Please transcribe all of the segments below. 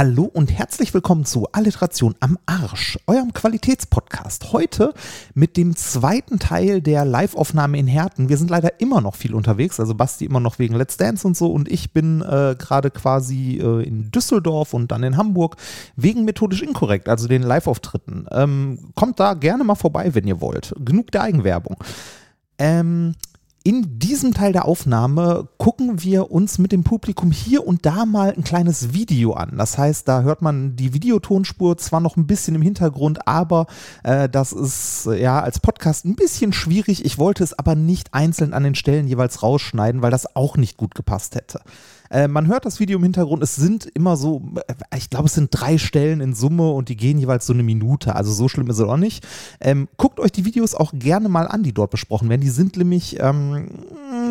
Hallo und herzlich willkommen zu Alliteration am Arsch, eurem Qualitätspodcast. Heute mit dem zweiten Teil der Live-Aufnahme in Herten. Wir sind leider immer noch viel unterwegs, also Basti immer noch wegen Let's Dance und so und ich bin äh, gerade quasi äh, in Düsseldorf und dann in Hamburg wegen methodisch inkorrekt, also den Live-Auftritten. Ähm, kommt da gerne mal vorbei, wenn ihr wollt. Genug der Eigenwerbung. Ähm, in diesem Teil der Aufnahme gucken wir uns mit dem Publikum hier und da mal ein kleines Video an. Das heißt, da hört man die Videotonspur zwar noch ein bisschen im Hintergrund, aber äh, das ist ja als Podcast ein bisschen schwierig. Ich wollte es aber nicht einzeln an den Stellen jeweils rausschneiden, weil das auch nicht gut gepasst hätte. Äh, man hört das Video im Hintergrund, es sind immer so, äh, ich glaube, es sind drei Stellen in Summe und die gehen jeweils so eine Minute. Also so schlimm ist es auch nicht. Ähm, guckt euch die Videos auch gerne mal an, die dort besprochen werden. Die sind nämlich, ähm,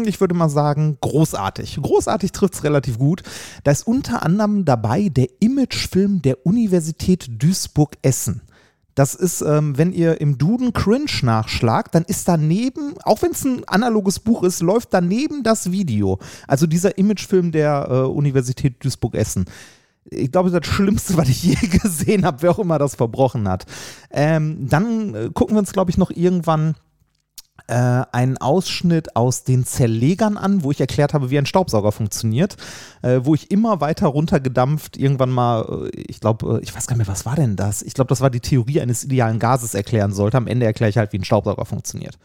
ich würde mal sagen, großartig. Großartig trifft es relativ gut. Da ist unter anderem dabei der Imagefilm der Universität Duisburg-Essen. Das ist, ähm, wenn ihr im Duden Cringe nachschlagt, dann ist daneben, auch wenn es ein analoges Buch ist, läuft daneben das Video. Also dieser Imagefilm der äh, Universität Duisburg-Essen. Ich glaube, das Schlimmste, was ich je gesehen habe, wer auch immer das verbrochen hat. Ähm, dann äh, gucken wir uns, glaube ich, noch irgendwann äh, einen Ausschnitt aus den Zerlegern an, wo ich erklärt habe, wie ein Staubsauger funktioniert, äh, wo ich immer weiter runtergedampft irgendwann mal, äh, ich glaube, äh, ich weiß gar nicht mehr, was war denn das? Ich glaube, das war die Theorie eines idealen Gases erklären sollte. Am Ende erkläre ich halt, wie ein Staubsauger funktioniert.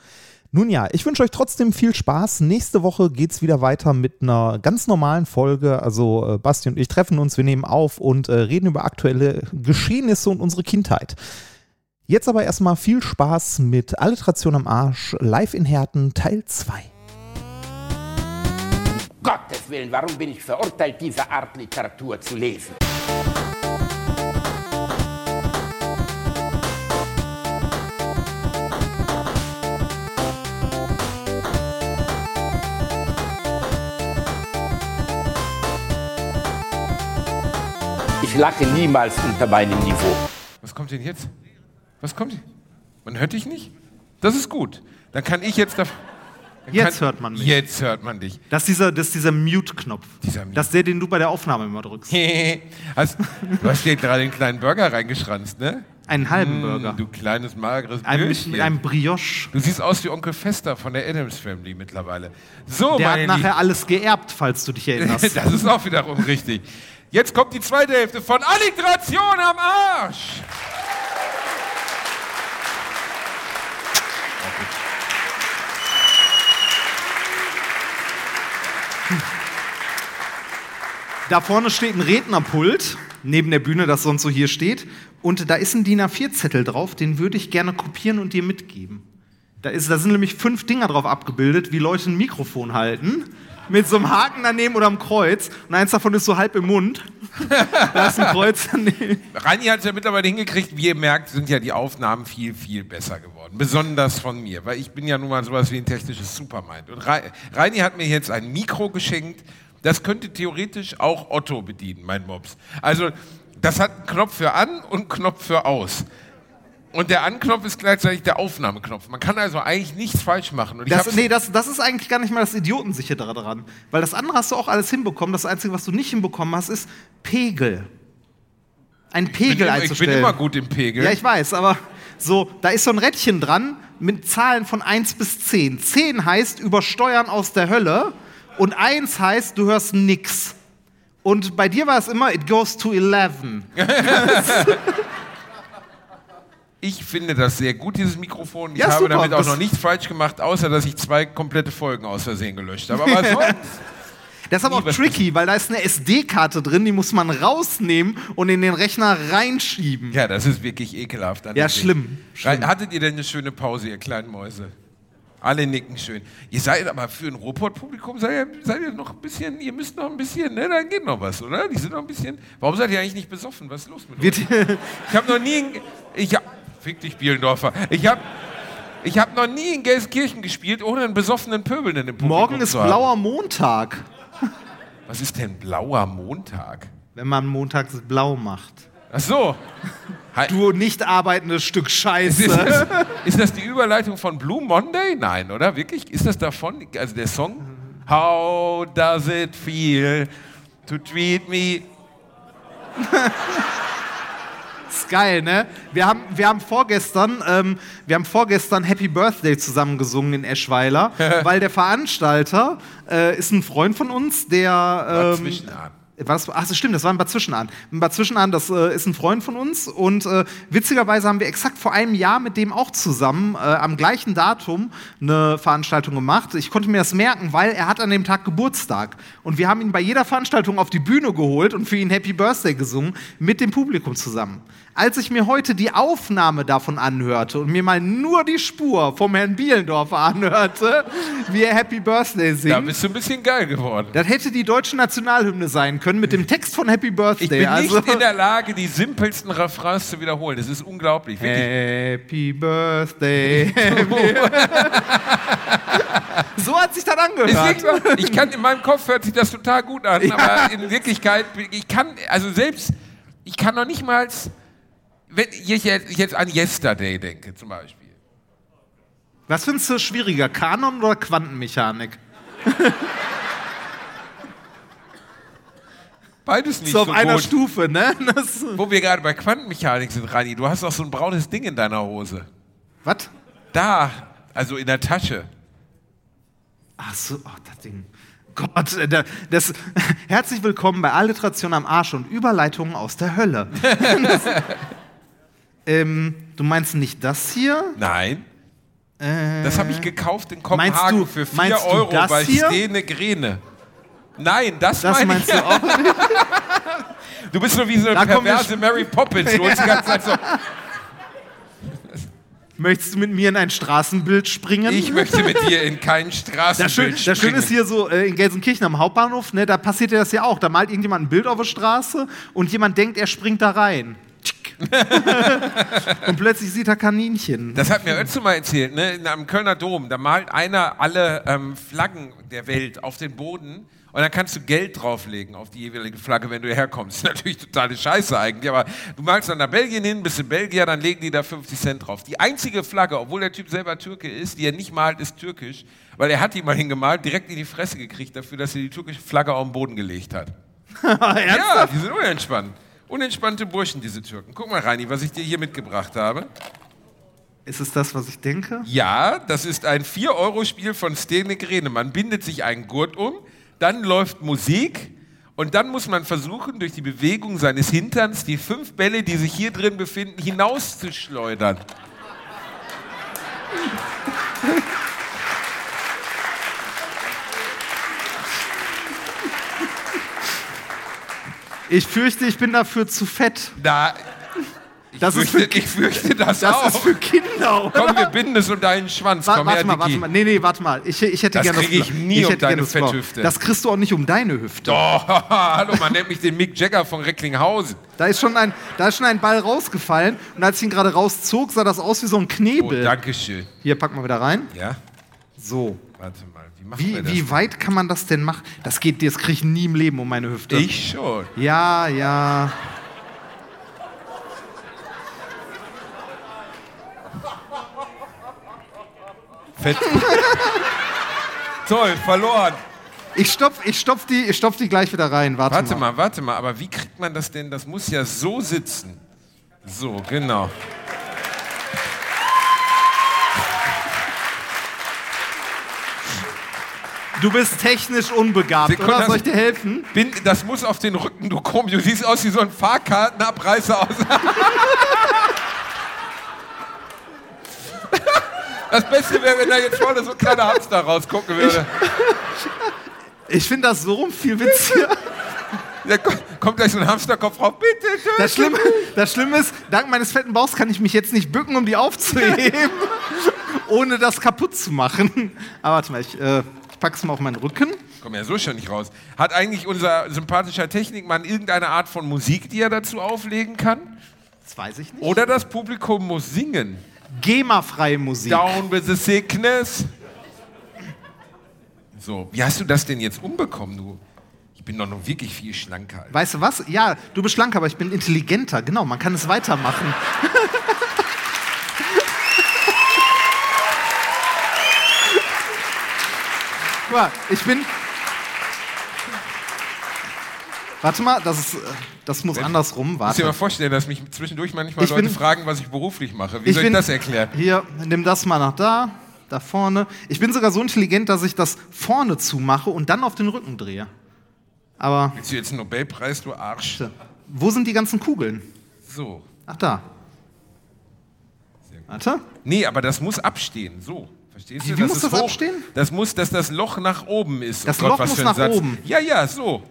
Nun ja, ich wünsche euch trotzdem viel Spaß. Nächste Woche geht es wieder weiter mit einer ganz normalen Folge. Also äh, Basti und ich treffen uns, wir nehmen auf und reden über aktuelle Geschehnisse und unsere Kindheit. Jetzt aber erstmal viel Spaß mit Alliteration am Arsch, live in Herten, Teil 2. Gottes Willen, warum bin ich verurteilt, diese Art Literatur zu lesen? Ich lache niemals unter meinem Niveau. Was kommt denn jetzt? Was kommt? Man hört dich nicht? Das ist gut. Dann kann ich jetzt. Da, jetzt hört man mich. Jetzt hört man dich. Das ist dieser, dieser Mute-Knopf. Dieser Mute. Das ist der, den du bei der Aufnahme immer drückst. hast, du hast dir gerade den kleinen Burger reingeschranzt, ne? Einen halben Burger. Du kleines, mageres Ein, Bürschchen. mit einem Brioche. Du siehst aus wie Onkel Fester von der Adams Family mittlerweile. So, Der hat meine nachher alles geerbt, falls du dich erinnerst. Das ist auch wiederum richtig. Jetzt kommt die zweite Hälfte von Alliteration am Arsch. Da vorne steht ein Rednerpult, neben der Bühne, das sonst so hier steht. Und da ist ein DIN A4-Zettel drauf, den würde ich gerne kopieren und dir mitgeben. Da, ist, da sind nämlich fünf Dinger drauf abgebildet, wie Leute ein Mikrofon halten. Mit so einem Haken daneben oder einem Kreuz. Und eins davon ist so halb im Mund. da ist ein Kreuz daneben. Reini hat es ja mittlerweile hingekriegt. Wie ihr merkt, sind ja die Aufnahmen viel, viel besser geworden. Besonders von mir, weil ich bin ja nun mal sowas wie ein technisches Supermind. Und Reini hat mir jetzt ein Mikro geschenkt. Das könnte theoretisch auch Otto bedienen, mein Mops. Also, das hat einen Knopf für an und einen Knopf für aus. Und der Anknopf ist gleichzeitig der Aufnahmeknopf. Man kann also eigentlich nichts falsch machen. Und ich Das, nee, das, das ist eigentlich gar nicht mal das Idiotensicher daran. Weil das andere hast du auch alles hinbekommen. Das Einzige, was du nicht hinbekommen hast, ist Pegel. Ein ich Pegel immer, ich bin einzustellen. immer gut im Pegel. Ja, ich weiß, aber so, da ist so ein Rädchen dran mit Zahlen von 1 bis 10. 10 heißt übersteuern aus der Hölle und 1 heißt, du hörst nix. Und bei dir war es immer, it goes to 11. Ich finde das sehr gut, dieses Mikrofon. Ich Ja, habe super. damit auch Das- noch nichts falsch gemacht, außer dass ich zwei komplette Folgen aus Versehen gelöscht habe. Aber sonst, Das ist aber auch tricky, weil da ist eine SD-Karte drin, die muss man rausnehmen und in den Rechner reinschieben. ja, das ist wirklich ekelhaft. an Ja, schlimm, schlimm. Hattet ihr denn eine schöne Pause, ihr kleinen Mäuse? Alle nicken schön. Ihr seid aber für ein Ruhrpott-Publikum, seid ihr, seid ihr noch ein bisschen, ihr müsst noch ein bisschen, ne? Da geht noch was, oder? Die sind noch ein bisschen. Warum seid ihr eigentlich nicht besoffen? Was ist los mit euch? Ich habe noch nie. In, ich hab, fick dich, Bielendorfer. Ich habe ich hab noch nie in Gelsenkirchen gespielt, ohne einen besoffenen Pöbelnden im Publikum morgen ist blauer Montag, Was ist denn blauer Montag? wenn man montags blau macht. Ach so. Du nicht arbeitendes Stück Ist Scheiße. das, ist das die Überleitung von Blue Monday? Nein, oder? Wirklich? Ist das davon? Also der Song? How does it feel to treat me? ist geil, ne? Wir haben, wir haben vorgestern, ähm, wir haben vorgestern Happy Birthday zusammen gesungen in Eschweiler, weil der Veranstalter äh, ist ein Freund von uns, der. Ähm, war das, ach, das stimmt, das war ein Bad Zwischenahn. Ein Bad Zwischenahn, das äh, ist ein Freund von uns und äh, witzigerweise haben wir exakt vor einem Jahr mit dem auch zusammen äh, am gleichen Datum eine Veranstaltung gemacht. Ich konnte mir das merken, weil er hat an dem Tag Geburtstag und wir haben ihn bei jeder Veranstaltung auf die Bühne geholt und für ihn Happy Birthday gesungen mit dem Publikum zusammen. Als ich mir heute die Aufnahme davon anhörte und mir mal nur die Spur vom Herrn Bielendorfer anhörte, wie er Happy Birthday singt. Da bist du ein bisschen geil geworden. Das hätte die deutsche Nationalhymne sein können mit dem Text von Happy Birthday. Ich bin also nicht in der Lage, die simpelsten Refrains zu wiederholen. Das ist unglaublich. Wirklich. Happy Birthday. so hat sich das angehört. Ich kann in meinem Kopf hört sich das total gut an, ja. aber in Wirklichkeit ich kann also selbst ich kann noch nicht mal wenn ich jetzt an Yesterday denke zum Beispiel. Was findest du schwieriger, Kanon oder Quantenmechanik? Beides nicht so auf so einer gut. Stufe, ne? Das Wo wir gerade bei Quantenmechanik sind, Rani, du hast doch so ein braunes Ding in deiner Hose. Was? Da, also in der Tasche. Ach so, oh, das Ding. Gott, äh, das, herzlich willkommen bei Alliteration am Arsch und Überleitungen aus der Hölle. das, ähm, du meinst nicht das hier? Nein. Äh, Das habe ich gekauft in Kopenhagen du- für 4 meinst du Euro bei? Stene Grene. Nein, das, das meine meinst ich. du auch nicht? Du bist so wie so eine perverse Mary Poppins. Du uns die ganze Zeit so, Möchtest du mit mir in ein Straßenbild springen? ich möchte mit dir in kein Das Straßenbild Schöne das Schöne springen. ist hier so äh, in Gelsenkirchen am Hauptbahnhof, ne, da passiert ja das ja auch. Da malt irgendjemand ein Bild auf der Straße und jemand denkt, er springt da rein. Und plötzlich sieht er Kaninchen. Das hat mir Özzo mal erzählt, ne? In einem Kölner Dom, da malt einer alle ähm, Flaggen der Welt auf den Boden und dann kannst du Geld drauflegen auf die jeweilige Flagge, wenn du herkommst. Natürlich totale Scheiße eigentlich, aber du malst dann nach Belgien hin, bist in Belgier, dann legen die da 50 Cent drauf. Die einzige Flagge, obwohl der Typ selber Türke ist, die er nicht malt, ist türkisch, weil er hat die mal hingemalt, direkt in die Fresse gekriegt dafür, dass er die türkische Flagge auf den Boden gelegt hat. Ja, die sind unentspannt. Unentspannte Burschen, diese Türken. Guck mal, Reini, was ich dir hier mitgebracht habe. Ist es das, was ich denke? Ja, das ist ein 4-Euro-Spiel von Stene Grene. Man bindet sich einen Gurt um, dann läuft Musik und dann muss man versuchen, durch die Bewegung seines Hinterns die fünf Bälle, die sich hier drin befinden, hinauszuschleudern. Ich fürchte, ich bin dafür zu fett. Da, ich, Das ist fürchte, für- ich fürchte das, Das auch. ist für Kinder, oder? Komm, wir binden es um deinen Schwanz. Wa- Komm warte her, mal, warte Dicky. mal. Nee, nee, warte mal. Ich, ich hätte Das gerne krieg ich nie um hätte deine das. Fetthüfte. Das kriegst du auch nicht um deine Hüfte. Oh, hallo, man nennt mich den Mick Jagger von Recklinghausen. Da ist, schon ein, da ist schon ein Ball rausgefallen und als ich ihn gerade rauszog, sah das aus wie so ein Oh, Knebel. danke schön. Hier, pack mal wieder rein. Ja, So. warte mal. Wie machen wir Wie, das? wie weit kann man das denn machen? Das geht, das kriege ich nie im Leben um meine Hüfte. Ich schon. Ja, ja. Fett. Toll, verloren. Ich stopf, ich stopf, die, ich stopf die gleich wieder rein. Warte, Warte mal. mal, warte mal, aber wie kriegt man das denn? Das muss ja so sitzen. So, genau. Du bist technisch unbegabt, Sekunde, oder? Soll ich dir helfen? Bin, das muss auf den Rücken, du komm, du siehst aus wie so ein Fahrkartenabreißer aus. Das Beste wäre, wenn da jetzt vorne so ein kleiner Hamster rausgucken würde. Ich finde das so rum viel witziger. Da ko- kommt gleich so ein Hamsterkopf drauf. Bitte, töte Das Schlimme, das Schlimme ist, dank meines fetten Bauchs kann ich mich jetzt nicht bücken, um die aufzuheben, ohne das kaputt zu machen. Aber warte mal, ich, äh, ich pack's mal auf meinen Rücken. Komm ja so schon nicht raus. Hat eigentlich unser sympathischer Technikmann irgendeine Art von Musik, die er dazu auflegen kann? Das weiß ich nicht. Oder das Publikum muss singen? GEMA-freie Musik. Down with the sickness. So, wie hast du das denn jetzt umbekommen, du? Ich bin doch noch wirklich viel schlanker. Alter. Weißt du was? Ja, du bist schlank, aber ich bin intelligenter. Genau, man kann es weitermachen. Ich bin. Warte mal, das, ist, äh, das muss andersrum. Ich muss dir mal Warte. vorstellen, dass mich zwischendurch manchmal Ich Leute bin- fragen, was ich beruflich mache. Wie Ich soll ich bin- das erklären? Hier, nimm das mal nach da, da vorne. Ich bin sogar so intelligent, dass ich das vorne zumache und dann auf den Rücken drehe. Aber Willst du jetzt einen Nobelpreis, du Arsch? wo sind die ganzen Kugeln? So. Ach, da. Warte. Nee, aber das muss abstehen. So. Verstehst Wie- du? wie muss ist das hoch. abstehen? Das muss, dass das Loch nach oben ist. Das oh Gott, Loch muss nach Satz. oben. Ja, ja, so.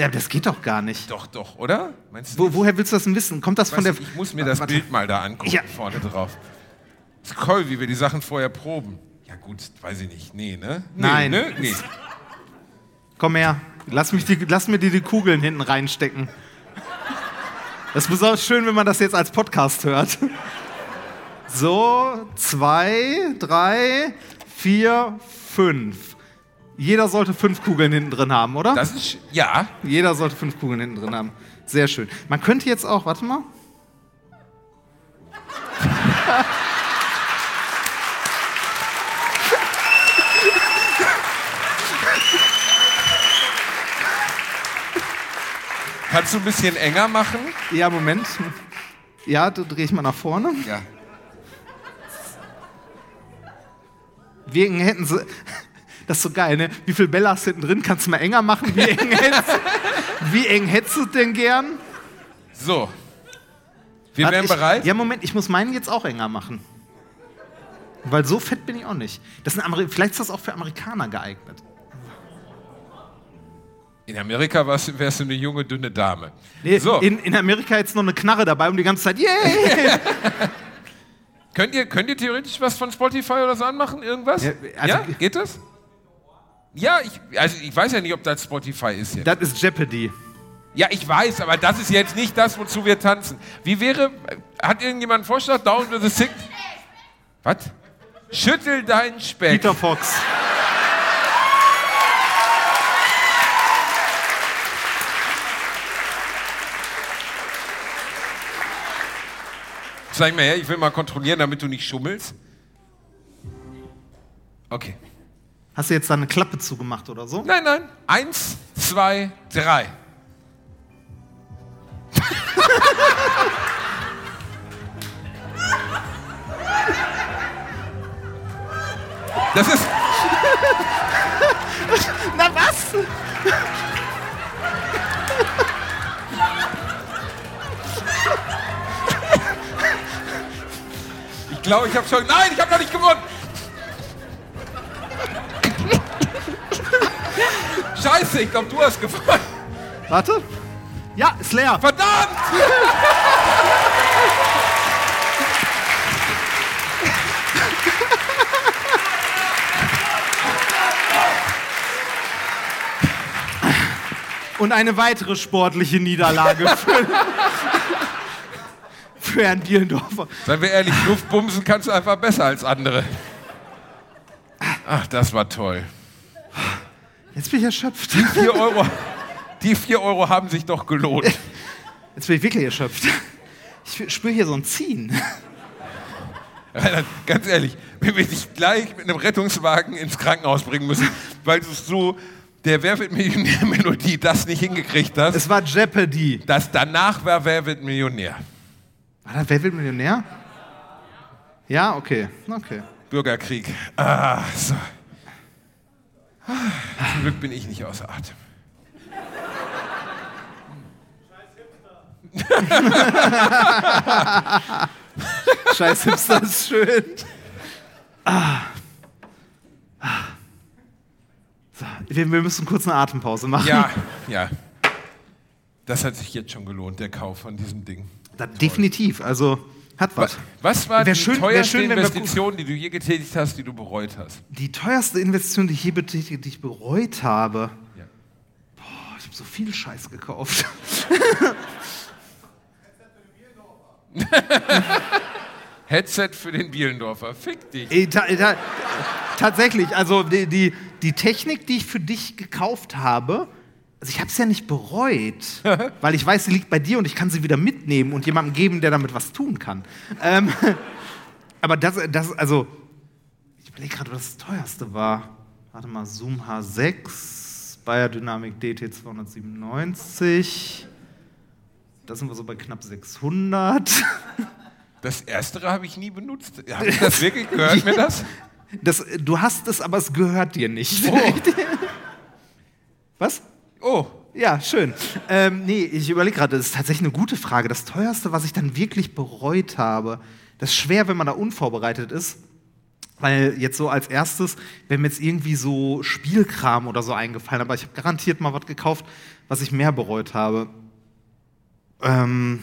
Ja, das geht doch gar nicht. Doch, doch, oder? Wo, woher willst du das denn wissen? Kommt das von der. ich, ich muss mir das Warte. Bild mal da angucken, Ja. vorne drauf. ist toll, wie wir die Sachen vorher proben. Ja gut, weiß ich nicht. Nee, ne? Nee, Nein. Ne? Nee. Komm her. Lass, mich die, lass mir die, die Kugeln hinten reinstecken. Das ist besonders schön, wenn man das jetzt als Podcast hört. So, zwei, drei, vier, fünf. Jeder sollte fünf Kugeln hinten drin haben, oder? Das ist, ja, Jeder sollte fünf Kugeln hinten drin haben. Sehr schön. Man könnte jetzt auch, warte mal. kannst du ein bisschen enger machen? Ja, Moment. Ja, da drehe ich mal nach vorne. Ja. Eng hätten sie. Das ist so geil, ne? Wie viel Bella hast du hinten drin? Kannst du mal enger machen? Wie eng hättest, wie eng hättest du denn gern? So. Wir Warte, wären ich, bereit? Ja, Moment, ich muss meinen jetzt auch enger machen. Weil so fett bin ich auch nicht. Das sind Ameri Vielleicht ist das auch für Amerikaner geeignet. In Amerika wärst du eine junge, dünne Dame. Nee, so, in, in Amerika jetzt noch eine Knarre dabei und die ganze Zeit, yay! könnt, ihr, könnt ihr theoretisch was von Spotify oder so anmachen? Irgendwas? Ja, Ja, also- geht das? Ja, ich, also ich weiß ja nicht, ob das Spotify ist jetzt. das ist Jeopardy. Ja, ich weiß, aber das ist jetzt nicht das, wozu wir tanzen. Wie wäre, hat irgendjemand einen Vorschlag? Down to the Six? Was? Schüttel deinen Speck. Peter Fox. Zeig mal her, ich will mal kontrollieren, damit du nicht schummelst. Okay. Hast du jetzt da eine Klappe zugemacht oder so? Nein, nein. Eins, zwei, drei. Das ist. Na was? Ich glaube, ich habe schon. Nein, ich habe noch nicht gewonnen. Scheiße, ich glaube, du hast gewonnen. Warte. Ja, ist leer. Verdammt! Und eine weitere sportliche Niederlage für, für Herrn Bielendorfer. Seien wir ehrlich, Luftbumsen kannst du einfach besser als andere. Ach, das war toll. Jetzt bin ich erschöpft. Vier Euro, die vier Euro haben sich doch gelohnt. Jetzt bin ich wirklich erschöpft. Ich spüre hier so ein Ziehen. Reinhard, Ganz ehrlich, wenn wir dich gleich mit einem Rettungswagen ins Krankenhaus bringen müssen, weil du so der Wer wird Millionär-Melodie das nicht hingekriegt hast, Es war Jeopardy. das danach war Wer wird Millionär. War das Wer wird Millionär? Ja, okay. Okay. Bürgerkrieg. Ah, so. Zum Glück bin ich nicht außer Atem. Scheiß Hipster ist schön. Ah. Ah. So, wir, wir müssen kurz eine Atempause machen. Ja, ja. Das hat sich jetzt schon gelohnt, der Kauf von diesem Ding. Das definitiv. Also, hat was. Was war Wär die schön- teuerste schön, Investition, die du je getätigt hast, die du bereut hast? Die teuerste Investition, die ich je betätigt, die ich bereut habe. Ja. Boah, ich habe so viel Scheiß gekauft. Headset für den Bielendorfer. Fick dich. Ey, ta ta tatsächlich, also die, die, die Technik, die ich für dich gekauft habe, also ich habe es ja nicht bereut, weil ich weiß, sie liegt bei dir und ich kann sie wieder mitnehmen und jemandem geben, der damit was tun kann. Ähm, aber das, das, also, ich überlege gerade, was das teuerste war. Warte mal, Zoom H6 bei Beyerdynamik DT297. Da sind wir so bei knapp 600. Das erstere habe ich nie benutzt. Habe ich das wirklich gehört mir das? das? Du hast es, aber es gehört dir nicht. Oh. Was? Oh, Ja, schön. Ähm, nee, ich überlege gerade, das ist tatsächlich eine gute Frage. Das teuerste, was ich dann wirklich bereut habe, das ist schwer, wenn man da unvorbereitet ist. Weil jetzt so als erstes, wenn mir jetzt irgendwie so Spielkram oder so eingefallen, aber ich habe garantiert mal was gekauft, was ich mehr bereut habe. Ähm,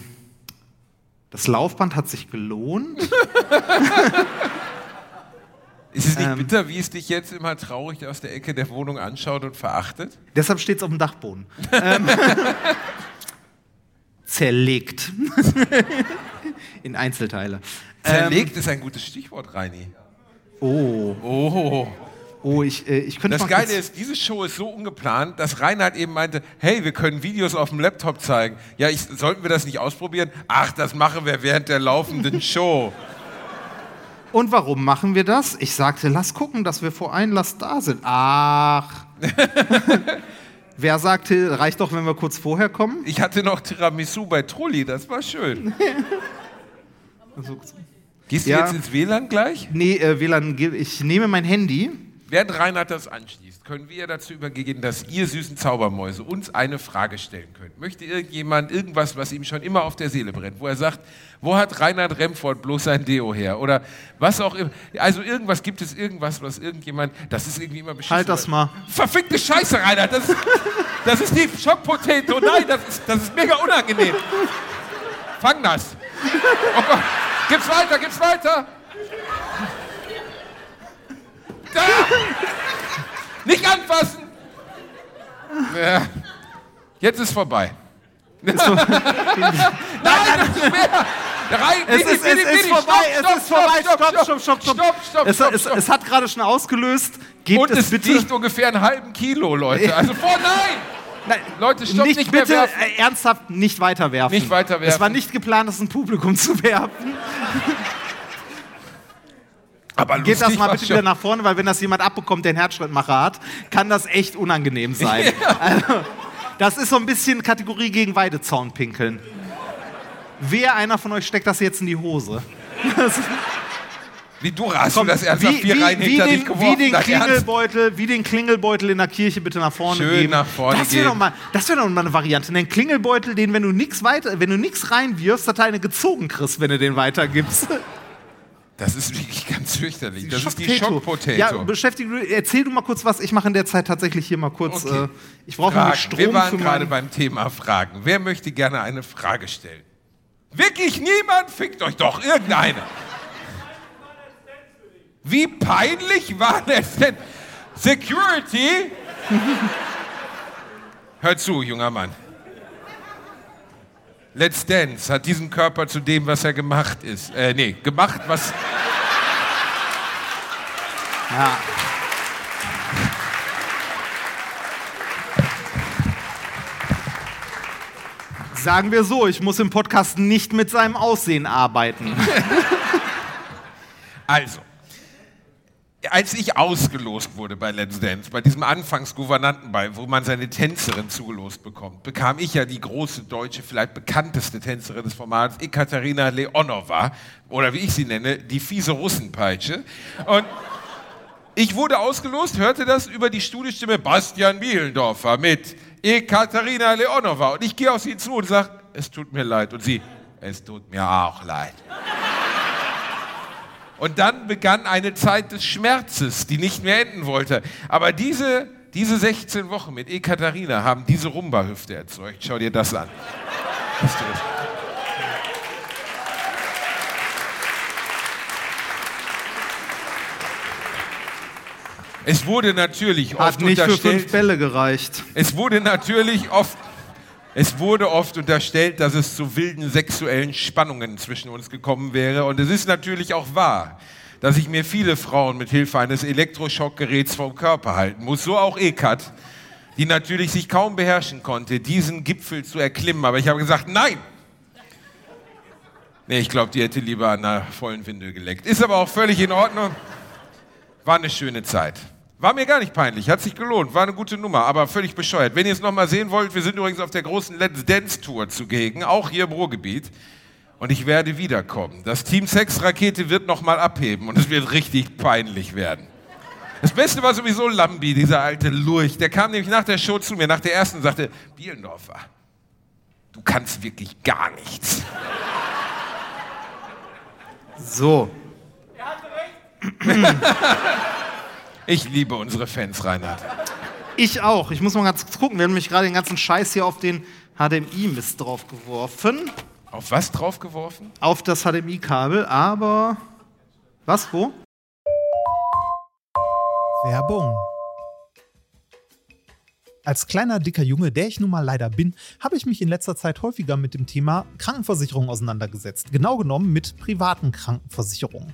das Laufband hat sich gelohnt. ist es nicht Ähm. bitter, wie es dich jetzt immer traurig aus der Ecke der Wohnung anschaut und verachtet? Deshalb steht es auf dem Dachboden. ähm, zerlegt. In Einzelteile. Zerlegt ist ein gutes Stichwort, Reini. Ähm, oh, Oh. oh, ich, äh, ich könnte Das Geile ist, diese Show ist so ungeplant, dass Reinhard eben meinte, hey, wir können Videos auf dem Laptop zeigen. Ja, ich, sollten wir das nicht ausprobieren? Ach, das machen wir während der laufenden Show. Und warum machen wir das? Ich sagte, lass gucken, dass wir vor Einlass da sind. Ach. Wer sagte, reicht doch, wenn wir kurz vorher kommen? Ich hatte noch Tiramisu bei Trulli, das war schön. Also, Gehst du Ja. jetzt ins WLAN gleich? nee, äh, WLAN, ich nehme mein Handy. Während Reinhard das anschließt, können wir dazu übergehen, dass ihr süßen Zaubermäuse uns eine Frage stellen könnt. Möchte irgendjemand irgendwas, was ihm schon immer auf der Seele brennt, wo er sagt, wo hat Reinhard Remford bloß sein Deo her? Oder was auch immer. Also irgendwas, gibt es irgendwas, was irgendjemand, das ist irgendwie immer beschissen. Halt das mal. Verfickte Scheiße, Reinhard, das ist, das ist die Schockpotato. Nein, das ist, das ist mega unangenehm. Fang das. Oh Gott. Gib's weiter, gib's weiter. Da! Nicht anfassen! Ja. Jetzt ist vorbei. Nein, das ist mehr! Rein, Es ist, es ist vorbei, stopp, es ist vorbei. Stopp, stopp, stopp, stopp. stopp, stopp, es, es, hat gerade schon ausgelöst. Gebt Und es es wiegt ungefähr einen halben Kilo, Leute. Also vor, nein! Nein, Leute, stopp, nicht, nicht mehr bitte werfen. äh, ernsthaft nicht weiterwerfen. Nicht weiterwerfen. Es war nicht geplant, das ein Publikum zu werfen. Aber Geht das mal bitte wieder nach vorne, weil wenn das jemand abbekommt, der einen Herzschrittmacher hat, kann das echt unangenehm sein. Also, das ist so ein bisschen Kategorie gegen Weidezaun pinkeln. Wer einer von euch steckt das jetzt in die Hose? Wie du hast Komm, du das ernsthaft wie, wie, rein wie, den, geworfen. wie, den? Klingelbeutel, wie den Klingelbeutel in der Kirche bitte nach vorne Schön geben. nach vorne das wäre doch mal, das wäre doch mal eine Variante. Den Klingelbeutel, den wenn du nichts weiter, wenn du nichts reinwirfst, hat er eine gezogen kriegst, wenn du den weitergibst. Das ist wirklich ganz fürchterlich. Das ist die Schock-Potato. Ja, beschäftige, erzähl du mal kurz was. Ich mache in der Zeit tatsächlich hier mal kurz. Okay. Äh, ich brauche nämlich Fragen. Strom Wir waren für gerade beim Thema Fragen. Wer möchte gerne eine Frage stellen? Wirklich niemand? Fickt euch doch irgendeine. Wie peinlich war das denn? Security? Hör zu, junger Mann. Let's Dance hat diesen Körper zu dem, was er gemacht ist. Äh, nee, gemacht, was. Ja. Sagen wir so, ich muss im Podcast nicht mit seinem Aussehen arbeiten. Also, als ich ausgelost wurde bei Let's Dance, bei diesem Anfangsgouvernantenball, wo man seine Tänzerin zugelost bekommt, bekam ich ja die große deutsche, vielleicht bekannteste Tänzerin des Formats, Ekaterina Leonova, oder wie ich sie nenne, die fiese Russenpeitsche. Und ich wurde ausgelost, hörte das über die Studiestimme Bastian Bielendorfer mit Ekaterina Leonova. Und ich gehe auf sie zu und sage, es tut mir leid. Und sie, es tut mir auch leid. Und dann begann eine Zeit des Schmerzes, die nicht mehr enden wollte. Aber diese, diese 16 Wochen mit Ekaterina haben diese Rumba-Hüfte erzeugt. Schau dir das an. Es wurde natürlich Hat oft nicht für fünf Bälle gereicht. es wurde natürlich oft, es wurde oft unterstellt, dass es zu wilden sexuellen Spannungen zwischen uns gekommen wäre. Und es ist natürlich auch wahr, dass ich mir viele Frauen mit Hilfe eines Elektroschockgeräts vom Körper halten muss. So auch Ekat, die natürlich sich kaum beherrschen konnte, diesen Gipfel zu erklimmen. Aber ich habe gesagt, nein. Nee, ich glaube, die hätte lieber an einer vollen Windel geleckt. Ist aber auch völlig in Ordnung. War eine schöne Zeit. War mir gar nicht peinlich, hat sich gelohnt, war eine gute Nummer, aber völlig bescheuert. Wenn ihr es nochmal sehen wollt, wir sind übrigens auf der großen Let's Dance Tour zugegen, auch hier im Ruhrgebiet. Und ich werde wiederkommen. Das Team Sex Rakete wird nochmal abheben und es wird richtig peinlich werden. Das Beste war sowieso Lambi, dieser alte Lurch. Der kam nämlich nach der Show zu mir, nach der ersten, und sagte, Bielendorfer, du kannst wirklich gar nichts. So. Ich liebe unsere Fans, Reinhard. Ich auch. Ich muss mal ganz kurz gucken. Wir haben nämlich gerade den ganzen Scheiß hier auf den HDMI-Mist draufgeworfen. Auf was draufgeworfen? Auf das HDMI-Kabel, aber. Was? Wo? Werbung. Als kleiner, dicker Junge, der ich nun mal leider bin, habe ich mich in letzter Zeit häufiger mit dem Thema Krankenversicherung auseinandergesetzt. Genau genommen mit privaten Krankenversicherungen.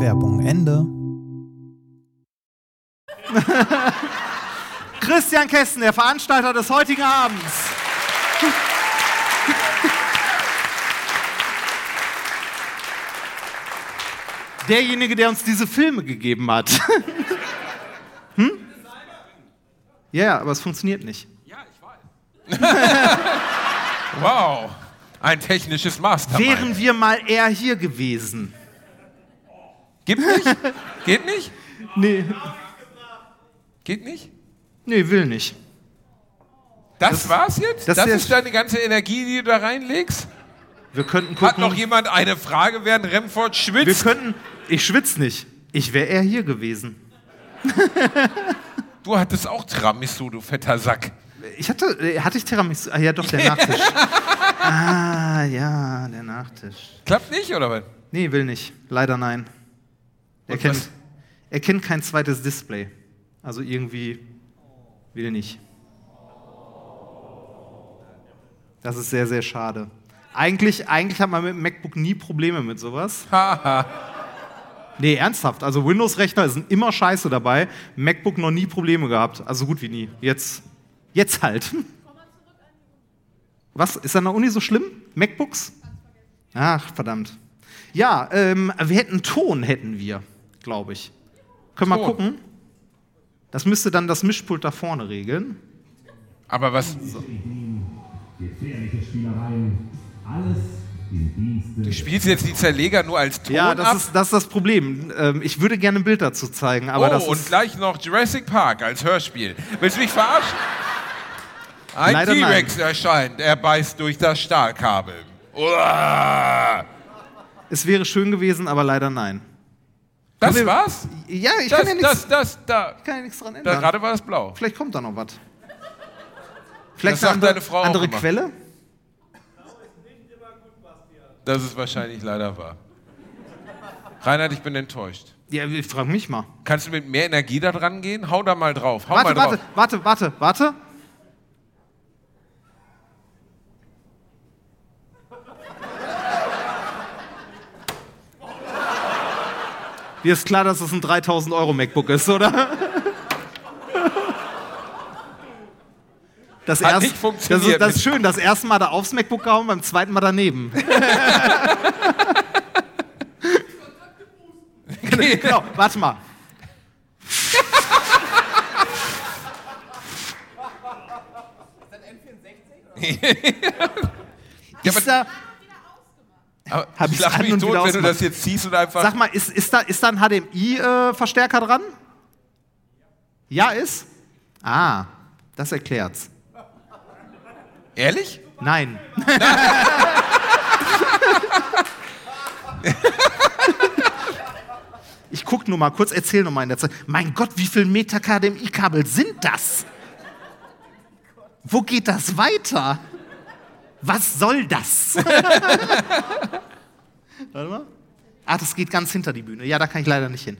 Werbung Ende. Christian Kessen, der Veranstalter des heutigen Abends. Derjenige, der uns diese Filme gegeben hat. hm? Ja, ja, aber es funktioniert nicht. Wow, ein technisches Mastermind. Wären wir mal eher hier gewesen. Gibt nicht? Geht nicht? Nee, Geht nicht? nee, will nicht. Das, war's jetzt? das Das, ist- deine ganze Energie, die du da reinlegst? Wir könnten gucken. Hat noch jemand eine Frage, während Remford wir schwitzt? könnten. Ich schwitze nicht. Ich wäre eher hier gewesen. Du hattest auch Tiramisu, du fetter Sack. Ich hatte, äh, hatte ich Tiramisu? Ah, ja, doch, der Nachtisch. ah, ja, der Nachtisch. Klappt nicht, oder was? Nee, will nicht. Leider nein. Er kennt, was? er kennt kein zweites Display. Also irgendwie will nicht. Das ist sehr, sehr schade. Eigentlich, eigentlich hat man mit dem MacBook nie Probleme mit sowas. nee, ernsthaft. Also Windows-Rechner sind immer scheiße dabei. MacBook noch nie Probleme gehabt. Also so gut wie nie. Jetzt, jetzt halt. Was? Ist an der Uni so schlimm? MacBooks? Ach, verdammt. Ja, ähm, wir hätten Ton, hätten wir, glaube ich. Können wir mal gucken. Das müsste dann das Mischpult da vorne regeln. Aber was? gefährliche Spielereien, alles im Dienste Du spielst jetzt die Zerleger nur als Ton Ja, das ab? ist, das ist das Problem. Ähm, ich würde gerne ein Bild dazu zeigen, aber oh, das und gleich noch Jurassic Park als Hörspiel. Willst du mich verarschen? Ein T-Rex erscheint, er beißt durch das Stahlkabel. Uah. Es wäre schön gewesen, aber leider nein. Das wir- war's? Ja, ich Das, kann ja nichts das, das, da. kann ja nichts dran da ändern. gerade war es blau. Vielleicht kommt da noch was. Vielleicht Das sagt eine andere, deine Frau andere. Quelle? Das ist wahrscheinlich leider wahr. Reinhard, ich bin enttäuscht. Ja, ich frage mich mal. Kannst du mit mehr Energie da dran gehen? Hau da mal drauf. Hau Warte, mal drauf. warte, warte, warte, warte. Dir ist klar, dass es ein 3000 Euro MacBook ist, oder? Das, Hat erst- nicht funktioniert. Das ist, das ist schön. Das erste Mal da aufs MacBook gehauen, beim zweiten Mal daneben. genau, warte mal. Ja, ist da, aber Hab ich lach mich tot, wenn du das jetzt ziehst und einfach. sag mal, ist, ist, da, ist da ein HDMI-Verstärker dran? Ja, ist? Ah, das erklärt's. Ehrlich? Nein. ich guck nur mal kurz, erzähl nur mal in der Zeit. Mein Gott, wie viel Meter HDMI-Kabel sind das? Wo geht das weiter? Was soll das? Warte mal. Ah, das geht ganz hinter die Bühne. Ja, da kann ich leider nicht hin.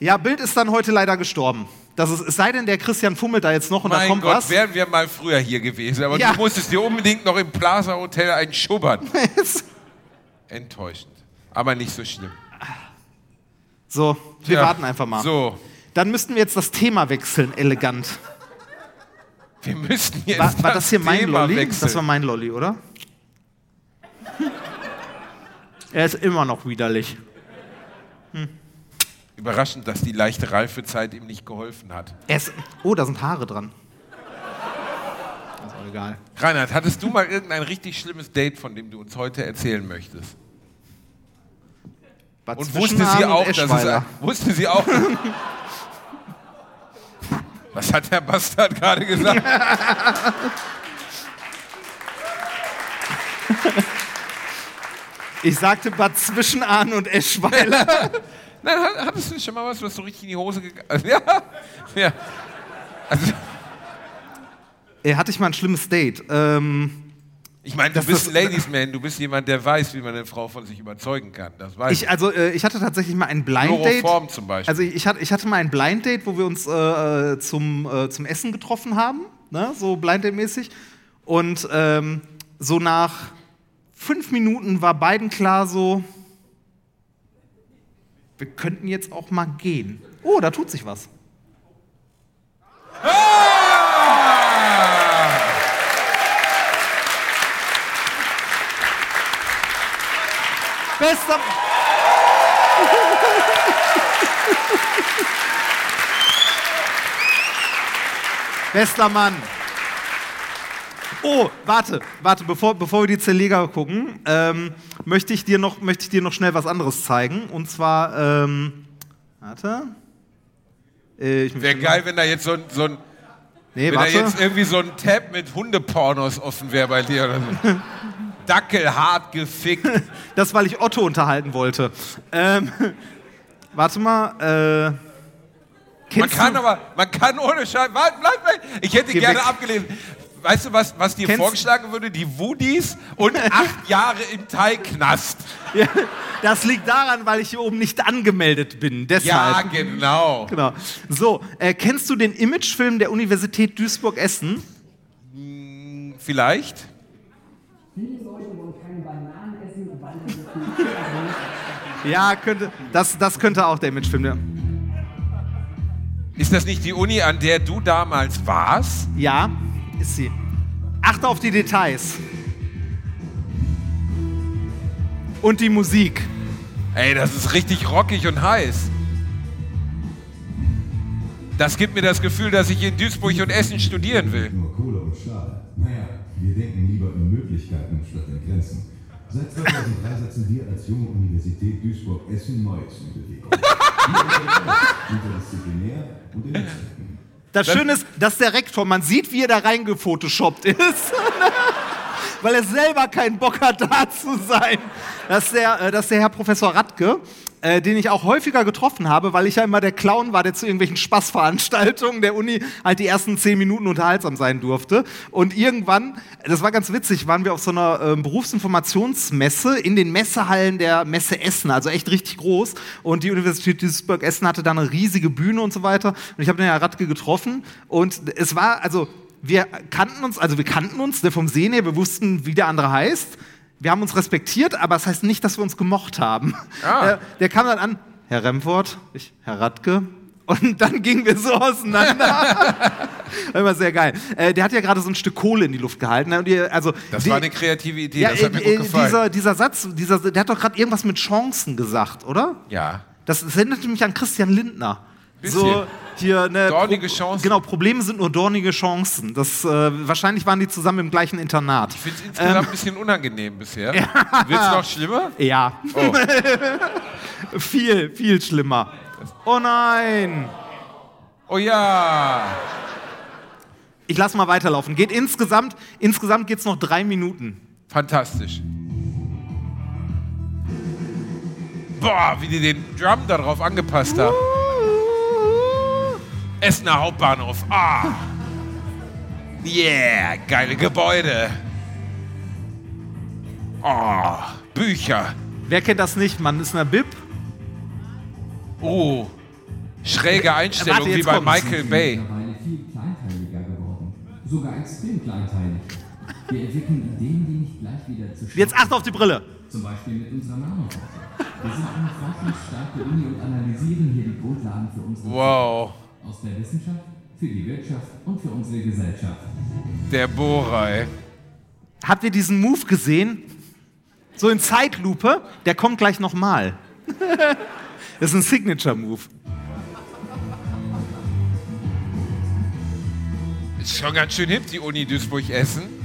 Ja, Bild ist dann heute leider gestorben. Das ist, es sei denn, der Christian fummelt da jetzt noch und da Mein kommt Gott, was. wären wir mal früher hier gewesen. Aber Ja. du musstest dir unbedingt noch im Plaza Hotel einen schubbern. Enttäuschend. Aber nicht so schlimm. so, wir Tja, warten einfach mal. So, Dann müssten wir jetzt das Thema wechseln, elegant. Wir müssten jetzt. War, war das hier mein Thema Lolli? Wechseln. Das war mein Lolli, oder? er ist immer noch widerlich. Überraschend, dass die leichte Reifezeit ihm nicht geholfen hat. Ist, oh, da sind Haare dran. Ist auch egal. Reinhard, hattest du mal irgendein richtig schlimmes Date, von dem du uns heute erzählen möchtest? Bad Und wusste sie auch, dass es, wusste sie auch. Was hat der Bastard gerade gesagt? Ich sagte Bad Zwischenahn und Eschweiler. Nein, hat- hattest du schon mal was, was so richtig in die Hose gegangen ist? Ja. ja. Also, hatte ich mal ein schlimmes Date. Ähm, ich meine, du Das- bist ein Ladies Man, du bist jemand, der weiß, wie man eine Frau von sich überzeugen kann. Das weiß ich, also, äh, ich hatte tatsächlich mal ein Blind Date. Chloroform zum Beispiel. Also ich hatte, ich hatte mal ein Blind Date, wo wir uns äh, zum, äh, zum Essen getroffen haben, ne? so Blind Date mäßig. Und ähm, so nach fünf Minuten war beiden klar so, wir könnten jetzt auch mal gehen. Oh, da tut sich was. Bester. Bester Mann. Oh, warte, warte, bevor, bevor wir die Zerleger gucken, ähm, möchte, ich dir noch, möchte ich dir noch schnell was anderes zeigen. Und zwar, ähm, warte. Äh, Wäre geil, wenn da jetzt so ein, so ein Nee, wenn da warte. jetzt irgendwie so ein Tab mit Hundepornos offen wäre bei dir oder so. Dackel hart gefickt. Das, weil ich Otto unterhalten wollte. Ähm, warte mal. Äh, Man kann aber, man kann ohne Scheiß. Warte, bleib weg. Ich hätte Geh gerne weg. abgelesen. Weißt du, was, was dir Kennst- vorgeschlagen würde? Die Woodies und acht Jahre im Thai-Knast. Ja, das liegt daran, weil ich hier oben nicht angemeldet bin. Ja, Deshalb. genau. Genau. So, äh, kennst du den Imagefilm der Universität Duisburg-Essen? Vielleicht. Ja, könnte. Das, das könnte auch der Imagefilm. Ja. Ist das nicht die Uni, an der du damals warst? ja, ist sie. Achte auf die Details. Und die Musik. Ey, das ist richtig rockig und heiß. Das gibt mir das Gefühl, dass ich in Duisburg und Essen studieren will. Nur Kohle und Stahl. Naja, wir denken lieber in Möglichkeiten statt in Grenzen. Seit 2003 setzen wir als junge Universität Duisburg-Essen Neues in Bewegung. Interdisziplinär und in. Das Schöne ist, dass der Rektor, man sieht, wie er da reingefotoshoppt ist. Weil er selber keinen Bock hat, da zu sein. Das ist der, äh, das ist der Herr Professor Radke, äh, den ich auch häufiger getroffen habe, weil ich ja immer der Clown war, der zu irgendwelchen Spaßveranstaltungen der Uni halt die ersten zehn Minuten unterhaltsam sein durfte. Und irgendwann, das war ganz witzig, waren wir auf so einer ähm, Berufsinformationsmesse in den Messehallen der Messe Essen, also echt richtig groß. Und die Universität Duisburg-Essen hatte da eine riesige Bühne und so weiter. Und ich habe den Herr Radke getroffen und es war, also wir kannten uns, also wir kannten uns ne, vom Sehen her, wir wussten, wie der andere heißt. Wir haben uns respektiert, aber das heißt nicht, dass wir uns gemocht haben. Ah. Der, der kam dann an, Herr Remford, ich, Herr Radke. Und dann gingen wir so auseinander. Das war sehr geil. Äh, der hat ja gerade so ein Stück Kohle in die Luft gehalten. Ne? Ihr, also, Das die- war eine kreative Idee, ja, das hat mir äh, gut äh, gefallen. dieser, dieser Satz, dieser, der hat doch gerade irgendwas mit Chancen gesagt, oder? ja. Das, das erinnert mich an Christian Lindner. Bisschen. So hier ne, Dornige Chancen. Genau, Probleme sind nur dornige Chancen. Das, äh, wahrscheinlich waren die zusammen im gleichen Internat. Ich finde es insgesamt ein bisschen unangenehm bisher. Wird es noch schlimmer? Ja, Oh. viel, viel schlimmer. Oh nein! oh ja. Ich lass mal weiterlaufen. Geht insgesamt, insgesamt geht's noch drei Minuten. Fantastisch. Boah, wie die den Drum darauf angepasst haben. Essener Hauptbahnhof. Ah. Yeah, geile Gebäude. Oh, Bücher. Wer kennt das nicht? Man ist in der Bib. Oh, schräge Einstellung Warte, wie bei kommt's. Michael Bay. Sogar extrem kleinteilig. Wir entwickeln Ideen, die nicht gleich wieder zu Jetzt acht auf die Brille. Zum Beispiel mit unserer Nanoforschung. Wir sind eine forschungsstarke Uni und analysieren hier die Grundlagen für unsere Wow, aus der Wissenschaft, für die Wirtschaft und für unsere Gesellschaft. der Bohrei. Habt ihr diesen Move gesehen? So in Zeitlupe, der kommt gleich nochmal. das ist ein Signature-Move. Ist schon ganz schön hip, die Uni Duisburg-Essen.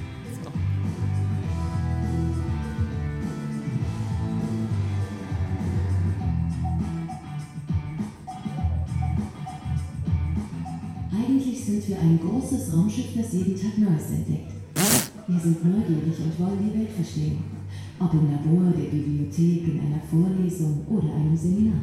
Eigentlich sind wir ein großes Raumschiff, das jeden Tag Neues entdeckt. Wir sind neugierig und wollen die Welt verstehen. Ob im Labor, der Bibliothek, in einer Vorlesung oder einem Seminar.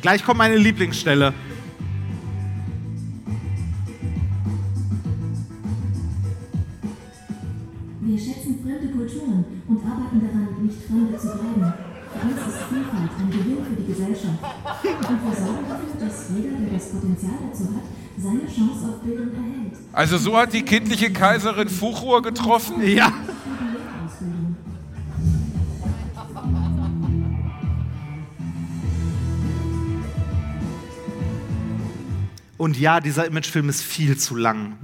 Gleich kommt meine Lieblingsstelle. Zu bleiben. Ist Vielfalt ein Gewinn für die Gesellschaft. Und wir sorgen dafür, dass jeder, der das Potenzial dazu hat, seine Chance auf Bildung erhält. Also so hat die kindliche Kaiserin Fuchur getroffen. Ja. Und ja, dieser Imagefilm ist viel zu lang.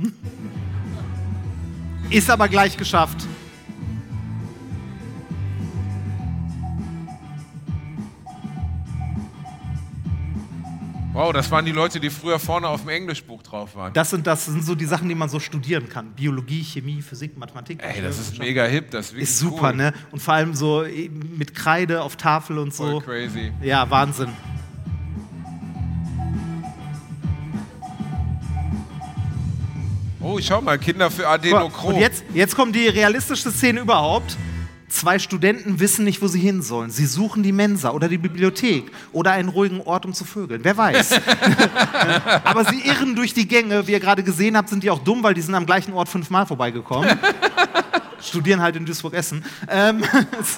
Ist aber gleich geschafft. Wow, das waren die Leute, die früher vorne auf dem Englischbuch drauf waren. Das sind, das sind so die Sachen, die man so studieren kann. Biologie, Chemie, Physik, Mathematik. Ey, das ist mega hip, das ist wirklich Ist super, cool. ne? Und vor allem so eben mit Kreide auf Tafel und Voll so. crazy. Ja, Wahnsinn. Oh, schau mal, Kinder für Adenochrom. Und jetzt, jetzt kommt die realistischste Szene überhaupt. Zwei Studenten wissen nicht, wo sie hin sollen. Sie suchen die Mensa oder die Bibliothek oder einen ruhigen Ort, um zu vögeln. Wer weiß. Aber sie irren durch die Gänge. Wie ihr gerade gesehen habt, sind die auch dumm, weil die sind am gleichen Ort fünfmal vorbeigekommen. Studieren halt in Duisburg-Essen. Ähm,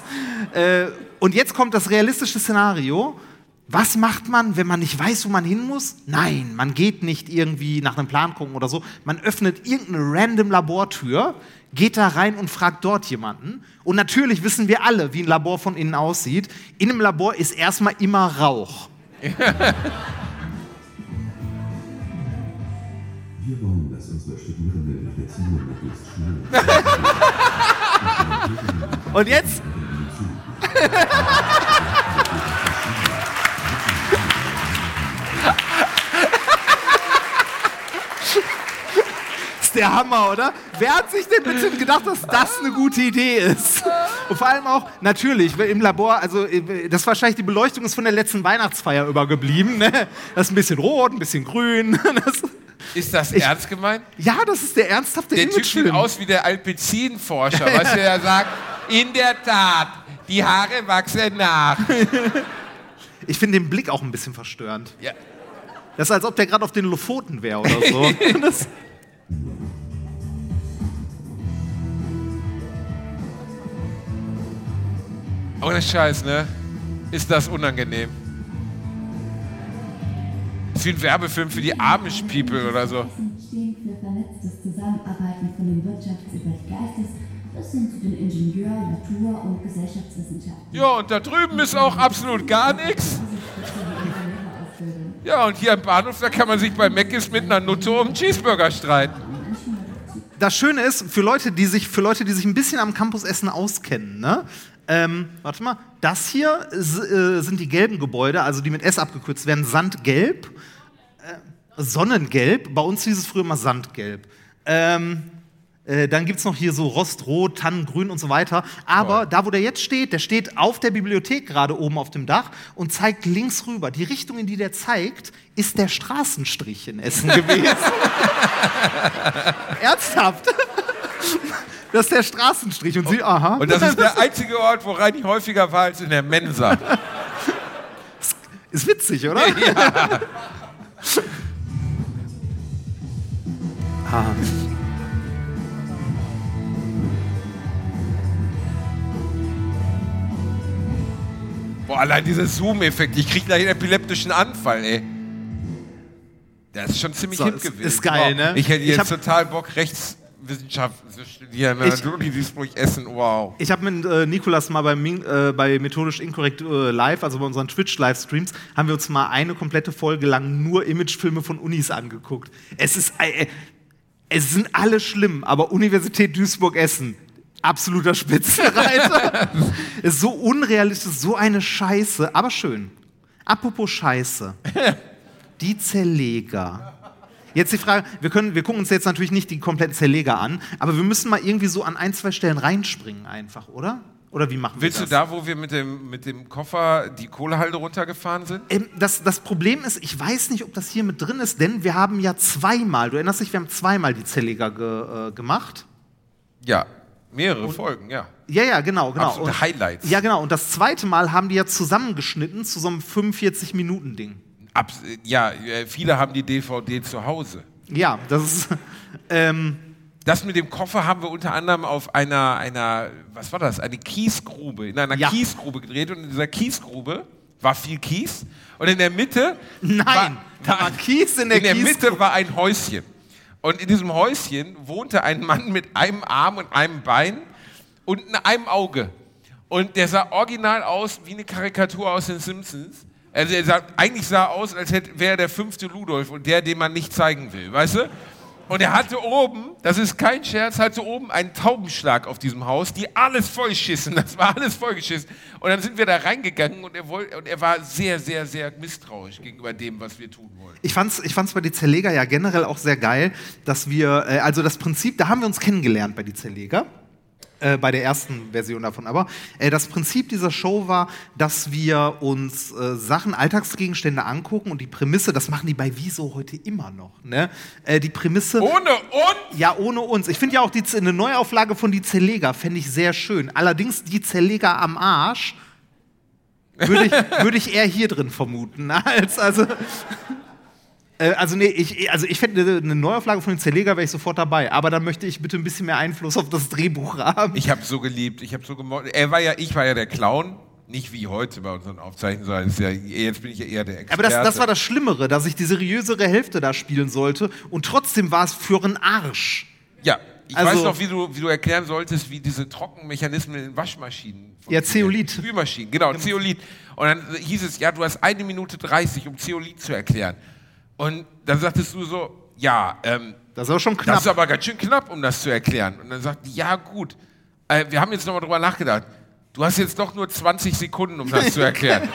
äh, und jetzt kommt das realistische Szenario. Was macht man, wenn man nicht weiß, wo man hin muss? Nein, man geht nicht irgendwie nach einem Plan gucken oder so. Man öffnet irgendeine random Labortür, geht da rein und fragt dort jemanden. Und natürlich wissen wir alle, wie ein Labor von innen aussieht. In einem Labor ist erstmal immer Rauch. Wir wollen, dass unsere Studierenden ihre Ziele möglichst schnell Und jetzt? ist der Hammer, oder? Wer hat sich denn bitte gedacht, dass das eine gute Idee ist? Und vor allem auch, natürlich, im Labor, also äh, das ist wahrscheinlich die Beleuchtung ist von der letzten Weihnachtsfeier übergeblieben. Ne? Das ist ein bisschen rot, ein bisschen grün. Das, Ist das ernst gemeint? ja, das ist der ernsthafte Der Typ sieht aus wie der Alpezin-Forscher, weißt du, der sagt, in der Tat, die Haare wachsen nach. Ich finde den Blick auch ein bisschen verstörend. Ja. Das ist, als ob der gerade auf den Lofoten wäre oder so. das, Ohne Scheiß, ne? Ist das unangenehm. Ist wie ein Werbefilm für die Amish People oder so. stehen für vernetztes Zusammenarbeiten von den Wirtschafts- über die Geistes bis hin zu den Ingenieur-, Natur- und Gesellschaftswissenschaften. Ja, und da drüben ist auch absolut gar nichts. Ja, und hier am Bahnhof, da kann man sich bei Mc's mit einer Nutte um einen Cheeseburger streiten. Das Schöne ist, für Leute, die sich, für Leute, die sich ein bisschen am Campusessen auskennen, ne? Ähm, warte mal, das hier äh, sind die gelben Gebäude, also die mit S abgekürzt werden, Sandgelb, äh, Sonnengelb, bei uns hieß es früher mal Sandgelb. Ähm, äh, dann gibt es noch hier so Rostrot, Tannengrün und so weiter. Aber da, wo der jetzt steht, der steht auf der Bibliothek gerade oben auf dem Dach und zeigt links rüber. Die Richtung, in die der zeigt, ist der Straßenstrich in Essen gewesen. Ernsthaft? Das ist der Straßenstrich und sie, aha. Und das ist der einzige Ort, wo Reini häufiger war als in der Mensa. ist witzig, oder? Ah. Boah, allein dieser Zoom-Effekt, ich krieg gleich einen epileptischen Anfall, ey. Das ist schon ziemlich So, hip ist- gewesen. ist geil, ne? Ich hätte Ich jetzt hab- total Bock, Rechtswissenschaft zu studieren. Ich- Ich, Duisburg Essen, wow. Ich habe mit äh, Nikolas mal bei, äh, bei Methodisch Inkorrekt äh, live, also bei unseren Twitch-Livestreams, haben wir uns mal eine komplette Folge lang nur Imagefilme von Unis angeguckt. Es ist, äh, es sind alle schlimm, aber Universität Duisburg-Essen, absoluter Spitzenreiter. ist so unrealistisch, so eine Scheiße, aber schön. Apropos Scheiße. Die Zerleger. Jetzt die Frage, wir, können, wir gucken uns jetzt natürlich nicht die kompletten Zerleger an, aber wir müssen mal irgendwie so an ein, zwei Stellen reinspringen einfach, oder? Oder wie machen Willst wir du das? da, wo wir mit dem, mit dem Koffer die Kohlehalde runtergefahren sind? Ähm, das, das Problem ist, ich weiß nicht, ob das hier mit drin ist, denn wir haben ja zweimal, du erinnerst dich, wir haben zweimal die Zerleger ge, äh, gemacht. Ja, mehrere Folgen, ja. Ja, ja, genau, genau. Absolute Und- Highlights. Ja, genau. Und das zweite Mal haben die ja zusammengeschnitten zu so einem 45-Minuten-Ding. Abs ja, äh, viele haben die DVD zu Hause. Ja, das ist. Ähm, Das mit dem Koffer haben wir unter anderem auf einer, einer was war das, eine Kiesgrube, in einer Ja. Kiesgrube gedreht und in dieser Kiesgrube war viel Kies und in der Mitte nein, war, da war Kies in der, in der Kies- Mitte war ein Häuschen. Und in diesem Häuschen wohnte ein Mann mit einem Arm und einem Bein und einem Auge. Und der sah original aus wie eine Karikatur aus den Simpsons. Also er sah, eigentlich sah aus, als wäre er der fünfte Ludolf und der, den man nicht zeigen will, weißt du? Und er hatte oben, das ist kein Scherz, hatte oben einen Taubenschlag auf diesem Haus, die alles vollschissen. Das war alles vollgeschissen. Und dann sind wir da reingegangen und er, wollte, und er war sehr, sehr, sehr misstrauisch gegenüber dem, was wir tun wollten. Ich fand's, ich fand's bei die Zerleger ja generell auch sehr geil, dass wir, äh, also das Prinzip, da haben wir uns kennengelernt bei die Zerleger. Äh, bei der ersten Version davon aber. Äh, das Prinzip dieser Show war, dass wir uns äh, Sachen, Alltagsgegenstände angucken und die Prämisse, das machen die bei Wieso heute immer noch. Ne? Äh, die Prämisse. Ohne uns? Ja, ohne uns. Ich finde ja auch die, eine Neuauflage von Die Zerleger fände ich sehr schön. Allerdings Die Zerleger am Arsch würde ich, würde ich eher hier drin vermuten. Als, also, also, nee, ich, also ich fände eine Neuauflage von Den Zerleger wäre ich sofort dabei. Aber dann möchte ich bitte ein bisschen mehr Einfluss auf das Drehbuch haben. Ich habe so geliebt, ich habe so gemocht. Er war ja, ich war ja der Clown, nicht wie heute bei unseren Aufzeichnungen, sondern ja, jetzt bin ich ja eher der Experte. Aber das, das war das Schlimmere, dass ich die seriösere Hälfte da spielen sollte. Und trotzdem war es für einen Arsch. Ja, ich Also- weiß noch, wie du, wie du erklären solltest, wie diese Trockenmechanismen in Waschmaschinen. Ja. Zeolit. Spülmaschinen, genau, Zeolit. Und dann hieß es, ja, du hast eine Minute 30, um Zeolit zu erklären. Und dann sagtest du so, ja, ähm, Das ist auch schon das knapp. ist aber ganz schön knapp, um das zu erklären. Und dann sagt die, ja gut, äh, wir haben jetzt nochmal drüber nachgedacht. Du hast jetzt doch nur 20 Sekunden, um das zu erklären.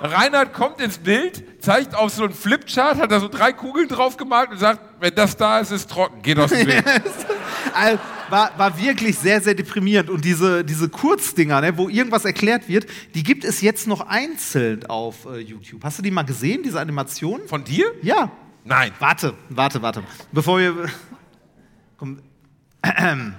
Reinhard kommt ins Bild, zeigt auf so einen Flipchart, hat da so drei Kugeln drauf gemalt und sagt, wenn das da ist, ist trocken, geht aus dem Weg. War, war wirklich sehr, sehr deprimierend. Und diese, diese Kurzdinger, ne, wo irgendwas erklärt wird, die gibt es jetzt noch einzeln auf äh, YouTube. Hast du die mal gesehen, diese Animation? Von dir? Ja. Nein. Warte, warte, warte. Bevor wir. Komm.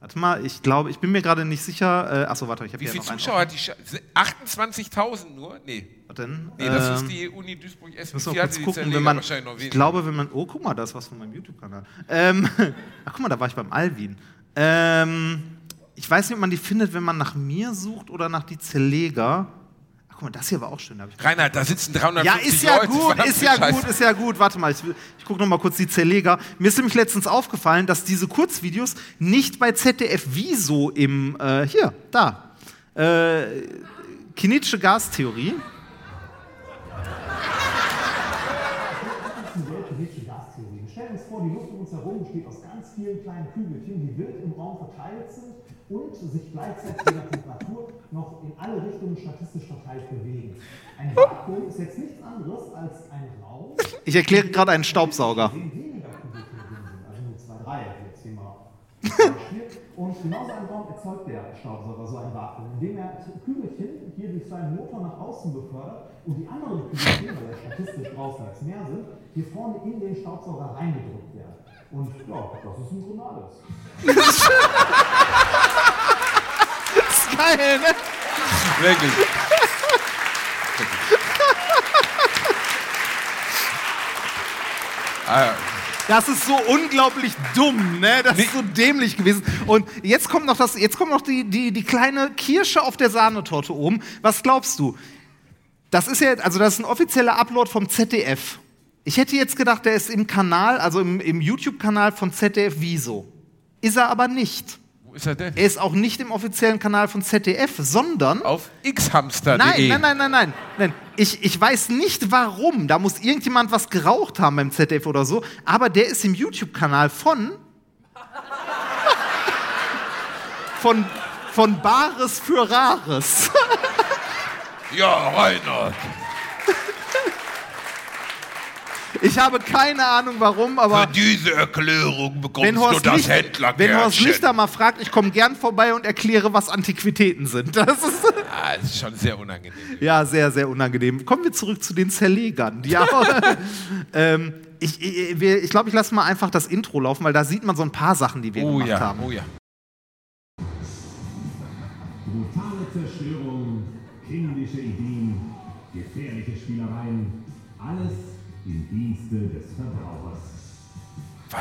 Warte mal, ich glaube, ich bin mir gerade nicht sicher. Äh, achso, warte, ich habe Wie viele Zuschauer hat die? Scha- 28.000 nur? Nee. Warte, Nee, das ähm, ist die Uni Duisburg-Essen. Wir hatte kurz gucken, wenn man. Ich glaube, wenn man. Oh, guck mal, das ist was von meinem YouTube-Kanal. Ähm, ach, guck mal, da war ich beim Alvin. Ähm, ich weiß nicht, ob man die findet, wenn man nach mir sucht oder nach die Zerleger. Ach, guck mal, das hier war auch schön. da Reinhard, da sitzen 350 ja, ist ja Leute. gut, ist ja Scheiße. gut, ist ja gut. Warte mal, ich, ich gucke noch mal kurz die Zerleger. Mir ist nämlich letztens aufgefallen, dass diese Kurzvideos nicht bei ZDF Wieso im, äh, hier, da, äh, kinetische Gastheorie. Gastheorie. Wir stellen uns vor, die Luft um uns herum besteht aus ganz vielen kleinen Kügelchen, die wild im Raum verteilt sind und sich gleichzeitig je nach Temperatur noch in alle Richtungen statistisch verteilt bewegen. Ein Vakuum ist jetzt nichts anderes als ein Raum, Ich erkläre gerade einen Staubsauger. in also nur zwei, drei jetzt hier mal. Und genauso ein Raum erzeugt der Staubsauger so ein Vakuum, indem er Kügelchen hier durch seinen Motor nach außen befördert und die anderen Kügelchen, weil ja statistisch draußen als mehr sind, hier vorne in den Staubsauger reingedrückt werden. Und ja, das ist im Grunde alles. Geil, ne? Wirklich. Ah, Das ist so unglaublich dumm, ne? Das ist so dämlich gewesen. Und jetzt kommt noch, das, jetzt kommt noch die, die, die kleine Kirsche auf der Sahnetorte oben. Was glaubst du? Das ist ja, also das ist ein offizieller Upload vom ZDF. Ich hätte jetzt gedacht, der ist im Kanal, also im, im YouTube-Kanal von ZDF Wieso. Ist er aber nicht. Wo ist er denn? Er ist auch nicht im offiziellen Kanal von ZDF, sondern Auf xhamster.de. Nein, nein, nein, nein, nein. nein. Ich, ich weiß nicht warum. Da muss irgendjemand was geraucht haben beim ZDF oder so. Aber der ist im YouTube-Kanal von. von. von Bares für Rares. Ja, Reinhard. Ich habe keine Ahnung warum, aber. Für diese Erklärung bekommst Wenn du das Licht, wenn Horst Händlerkärtchen. Lichter mal fragt, ich komme gern vorbei und erkläre, was Antiquitäten sind. Das ist Ah, das ist schon sehr unangenehm. ja sehr, sehr unangenehm. Kommen wir zurück zu den Zerlegern. Auch, ähm, ich ich, ich glaube, ich lasse mal einfach das Intro laufen, weil da sieht man so ein paar Sachen, die wir Oh gemacht ja, haben. oh ja.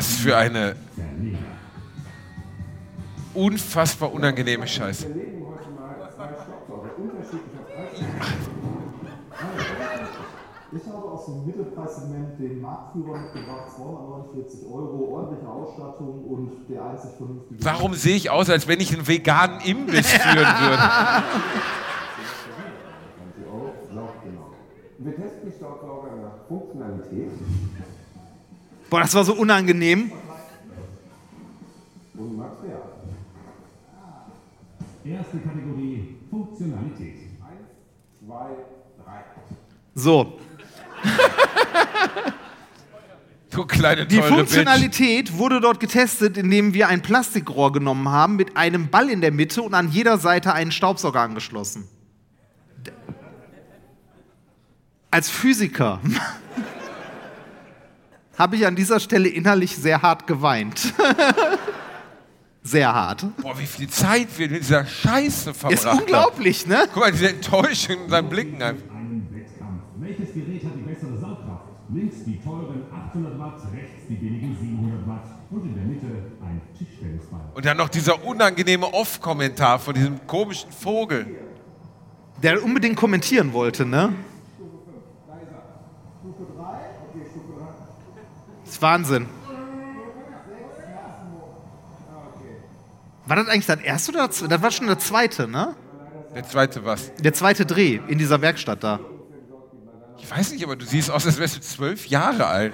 Was für eine unfassbar unangenehme Scheiße. Ich habe aus dem Mittelpreissegment den Marktführer mitgebracht, 249 Euro, ordentliche Ausstattung und der einzig vernünftige. Warum sehe ich aus, als wenn ich einen veganen Imbiss führen würde? Genau. Wir testen die Staubsauger nach Funktionalität Boah, das war so unangenehm. Erste Kategorie Funktionalität. Eins, zwei, drei. So, Du kleine die Funktionalität wurde dort getestet, indem wir ein Plastikrohr genommen haben mit einem Ball in der Mitte und an jeder Seite einen Staubsauger angeschlossen. Als Physiker habe ich an dieser Stelle innerlich sehr hart geweint. sehr hart. Boah, wie viel Zeit wir mit dieser Scheiße verbracht Ist unglaublich, ne? Guck mal, diese Enttäuschung in seinen Blicken. einfach. Einen Wettkampf. Welches Gerät hat die bessere Saugkraft? Links die teuren 800 Watt, rechts die billigen 700 Watt und in der Mitte ein Tischtennisball. Und dann noch dieser unangenehme Off-Kommentar von diesem komischen Vogel. Der unbedingt kommentieren wollte, ne? Das ist Wahnsinn. War das eigentlich das erste oder das? Das war schon der zweite, ne? Der zweite was? Der zweite Dreh in dieser Werkstatt da. Ich weiß nicht, aber du siehst aus, als wärst du zwölf Jahre alt.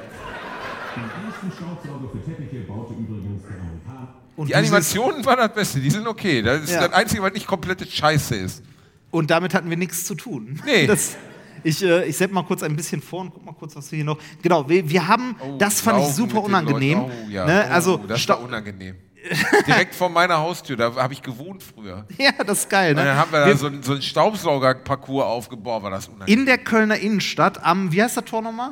Und Die Animationen waren das Beste, die sind okay. Das ist Ja. das Einzige, was nicht komplette Scheiße ist. Und damit hatten wir nichts zu tun. Nee. Das, ich äh, ich setze mal kurz ein bisschen vor und guck mal kurz, was wir hier noch. Genau, wir, wir haben, Oh, das fand ich super unangenehm. Oh, ja. ne? oh, Also, das Stau- war unangenehm. Direkt vor meiner Haustür, da habe ich gewohnt früher. ja, das ist geil. Und Ne? dann haben wir da Wir- so, einen- so einen Staubsaugerparcours aufgebaut, war das unangenehm. in der Kölner Innenstadt am, wie heißt das Tor nochmal?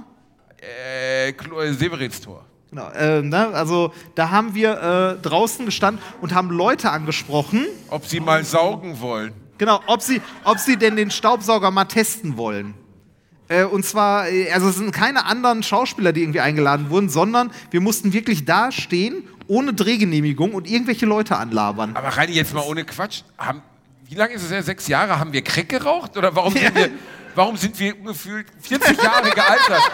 äh, äh, Severinstor. Genau, äh, ne? also da haben wir äh, draußen gestanden und haben Leute angesprochen, Ob sie mal saugen wollen. Genau, ob sie, ob sie denn den Staubsauger mal testen wollen. Äh, und zwar, äh, also es sind keine anderen Schauspieler, die irgendwie eingeladen wurden, sondern wir mussten wirklich da stehen, ohne Drehgenehmigung und irgendwelche Leute anlabern. Aber Reini, jetzt mal ohne Quatsch. Haben, wie lange ist es her? Sechs Jahre? Haben wir Crack geraucht? Oder warum sind wir, warum sind wir gefühlt 40 Jahre gealtert?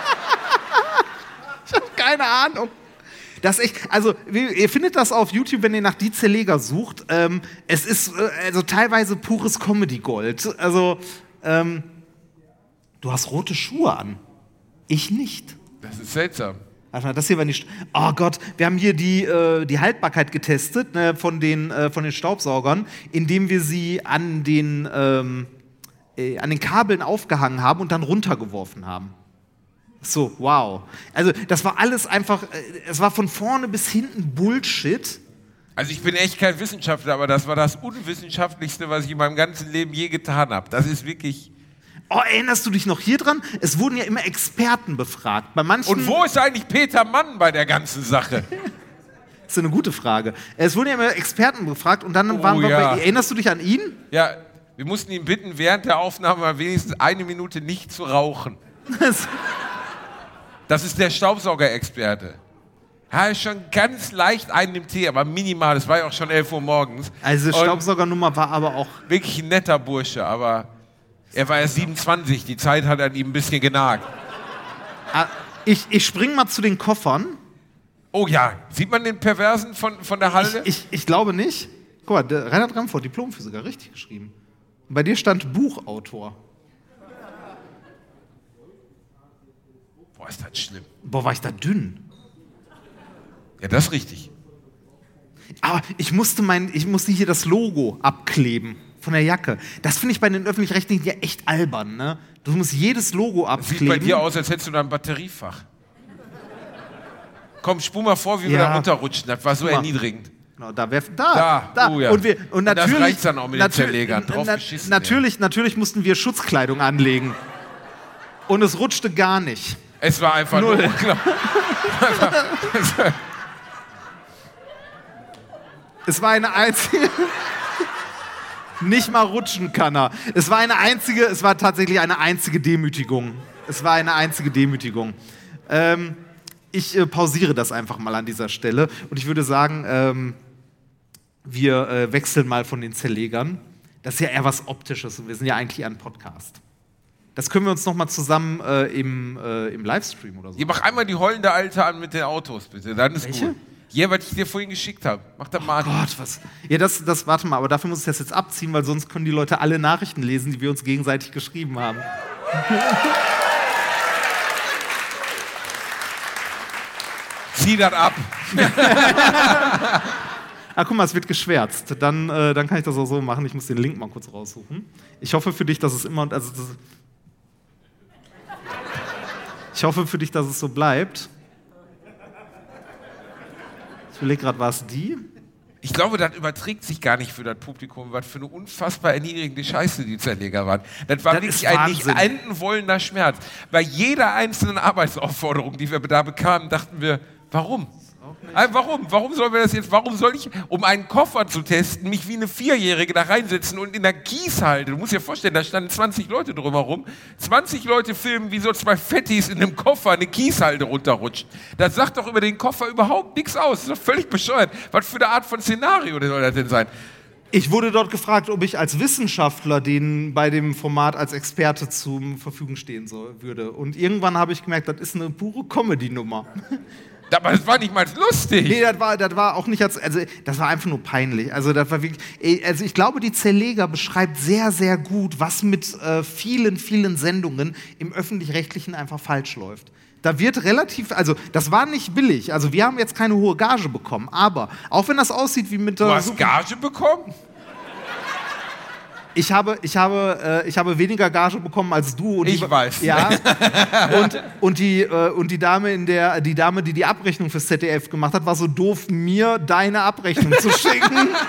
Keine Ahnung. Das ist echt, also ihr findet das auf YouTube, wenn ihr nach Die Zerleger sucht. Ähm, es ist äh, also teilweise pures Comedy-Gold. Also, ähm, du hast rote Schuhe an. Ich nicht. Das ist seltsam. Warte mal, das hier war nicht. Oh Gott, wir haben hier die, äh, die Haltbarkeit getestet ne, von, den, äh, von den Staubsaugern, indem wir sie an den, ähm, äh, an den Kabeln aufgehangen haben und dann runtergeworfen haben. So, wow. Also, das war alles einfach, äh, es war von vorne bis hinten Bullshit. Also ich bin echt kein Wissenschaftler, aber das war das Unwissenschaftlichste, was ich in meinem ganzen Leben je getan habe. Das ist wirklich. Oh, erinnerst du dich noch hier dran? Es wurden ja immer Experten befragt. Bei manchen. Und wo ist eigentlich Peter Mann bei der ganzen Sache? Das ist eine gute Frage. Es wurden ja immer Experten befragt und dann Oh, waren wir ja. bei. Erinnerst du dich an ihn? Ja, wir mussten ihn bitten, während der Aufnahme wenigstens eine Minute nicht zu rauchen. Das ist der Staubsaugerexperte. Er ist schon ganz leicht einen im Tee, aber minimal. Es war ja auch schon 11 Uhr morgens. Also, Staubsaugernummer war aber auch. Wirklich ein netter Bursche, aber er war erst 27. Die Zeit hat an ihm ein bisschen genagt. Ah, Ich, ich spring mal zu den Koffern. Oh ja, sieht man den Perversen von, von der Ich, Halde? ich, ich glaube nicht. Guck mal, der Reinhard Ramfort, Diplomphysiker, richtig geschrieben. Bei dir stand Buchautor. Boah, ist das schlimm. Boah, war ich da dünn. Ja, das ist richtig. Aber ich musste, mein, ich musste hier das Logo abkleben von der Jacke. Das finde ich bei den Öffentlich-Rechtlichen ja echt albern. Ne? Du musst jedes Logo Sieht bei abkleben. dir aus, als hättest du da ein Batteriefach. Komm, spul mal vor, wie wir Ja. da runterrutschen. Das war so mal. erniedrigend. Genau, da, wär, da, Da, oh ja. Und, wir, und Und das natürlich, dann auch mit den Zerlegern. Drauf na- geschissen, natürlich, natürlich mussten wir Schutzkleidung anlegen. Und es rutschte gar nicht. Es war einfach Null. nur unglaublich. Es war eine einzige. Nicht mal rutschen kann er. Es war eine einzige, es war tatsächlich eine einzige Demütigung. Es war eine einzige Demütigung. Ähm, ich äh, pausiere das einfach mal an dieser Stelle und ich würde sagen, ähm, wir äh, wechseln mal von den Zerlegern. Das ist ja eher was Optisches und wir sind ja eigentlich ein Podcast. Das können wir uns noch mal zusammen äh, im, äh, im Livestream oder so. Ihr mach einmal die heulende Alte an mit den Autos, bitte. Dann ist Welche? gut. Ja, was ich dir vorhin geschickt habe. Mach da mal an. Gott, was. Ja, das, das, warte mal, aber dafür muss ich das jetzt abziehen, weil sonst können die Leute alle Nachrichten lesen, die wir uns gegenseitig geschrieben haben. Zieh das ab. Ah, guck mal, es wird geschwärzt. Dann, äh, dann kann ich das auch so machen. Ich muss den Link mal kurz raussuchen. Ich hoffe für dich, dass es immer. Also, das, ich hoffe für dich, dass es so bleibt. Ich überlege gerade, war es die? Ich glaube, das überträgt sich gar nicht für das Publikum, was für eine unfassbar erniedrigende Scheiße die Zerleger waren. Das war Das wirklich ein nicht enden wollender Schmerz. Bei jeder einzelnen Arbeitsaufforderung, die wir da bekamen, dachten wir, warum? Warum? Warum sollen wir das jetzt? Warum soll ich, um einen Koffer zu testen, mich wie eine Vierjährige da reinsetzen und in der Gießhalde? Du musst dir vorstellen, da standen 20 Leute drumherum. 20 Leute filmen, wie so zwei Fettis in einem Koffer eine Gießhalde runterrutschen. Das sagt doch über den Koffer überhaupt nichts aus. Das ist doch völlig bescheuert. Was für eine Art von Szenario soll das denn sein? Ich wurde dort gefragt, ob ich als Wissenschaftler den bei dem Format als Experte zur Verfügung stehen soll, würde. Und irgendwann habe ich gemerkt, das ist eine pure Comedy-Nummer. Aber das war nicht mal lustig. Nee, das war, das war auch nicht als, also das war einfach nur peinlich. Also das war wirklich, ey, also ich glaube, die Zerleger beschreibt sehr, sehr gut, was mit äh, vielen, vielen Sendungen im öffentlich-rechtlichen einfach falsch läuft. Da wird relativ, also das war nicht billig. Also wir haben jetzt keine hohe Gage bekommen, aber auch wenn das aussieht wie mit der Du hast Super- Gage bekommen? Ich habe, ich habe, äh, ich habe weniger Gage bekommen als du. Und Ich die, weiß. Ja. und, und, die, äh, und die Dame in der, die Dame, die die Abrechnung fürs ZDF gemacht hat, war so doof, mir deine Abrechnung zu schicken.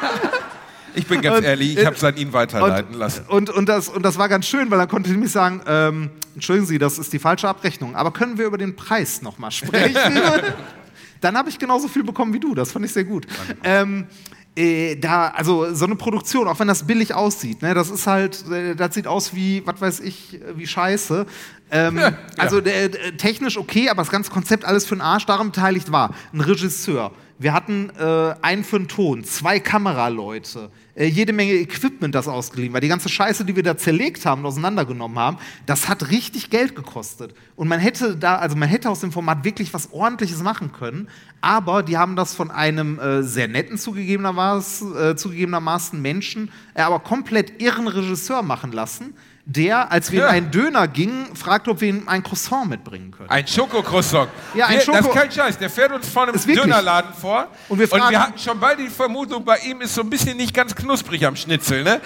Ich bin ganz Und- ehrlich, ich habe es an ihn weiterleiten lassen. Und, und, das, und das war ganz schön, weil dann konnte ich nämlich sagen, ähm, entschuldigen Sie, das ist die falsche Abrechnung, aber können wir über den Preis nochmal sprechen? dann habe ich genauso viel bekommen wie du, das fand ich sehr gut. Ähm, äh, da, also so eine Produktion, auch wenn das billig aussieht, ne, das ist halt, äh, das sieht aus wie, was weiß ich, äh, wie Scheiße. Ähm, Also der, der, technisch okay, aber das ganze Konzept alles für den Arsch, daran beteiligt war ein Regisseur, Wir hatten äh, einen für den Ton, zwei Kameraleute, äh, jede Menge Equipment, das ausgeliehen war. Die ganze Scheiße, die wir da zerlegt haben und auseinandergenommen haben, das hat richtig Geld gekostet. Und man hätte da, also man hätte aus dem Format wirklich was Ordentliches machen können. Aber die haben das von einem äh, sehr netten zugegebenermaßen, äh, zugegebenermaßen Menschen, äh, aber komplett irren Regisseur machen lassen, der, als wir Ja. in einen Döner gingen, fragte, ob wir ihm ein Croissant mitbringen können. Ein Schokocroissant. Ja, ein Wir- Das Schoko- ist kein Scheiß. Der fährt uns vor einem. Dönerladen vor. Und wir fragen- hatten schon beide die Vermutung, bei ihm ist so ein bisschen nicht ganz knusprig am Schnitzel. Ne?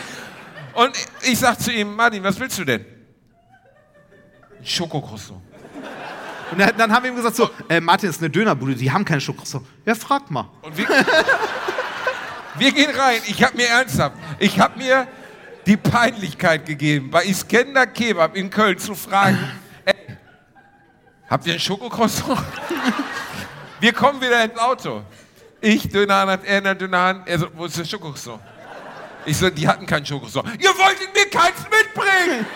Und ich sag zu ihm, Martin, was willst du denn? Ein Schokocroissant. Und dann, dann haben wir ihm gesagt, so, äh, Martin, ist eine Dönerbude, die haben kein Schokocroissant. Ja, frag mal. Und wir, wir gehen rein. Ich habe mir ernsthaft, ich habe mir die Peinlichkeit gegeben, bei Iskender Kebab in Köln zu fragen, ey, habt ihr ein Schokocroissant? Wir kommen wieder ins Auto. Ich Dönerhand, er in der Dönerhand, er so, wo ist der Schokocroissant? Ich so, die hatten kein Schokocroissant. Ihr wolltet mir keins mitbringen!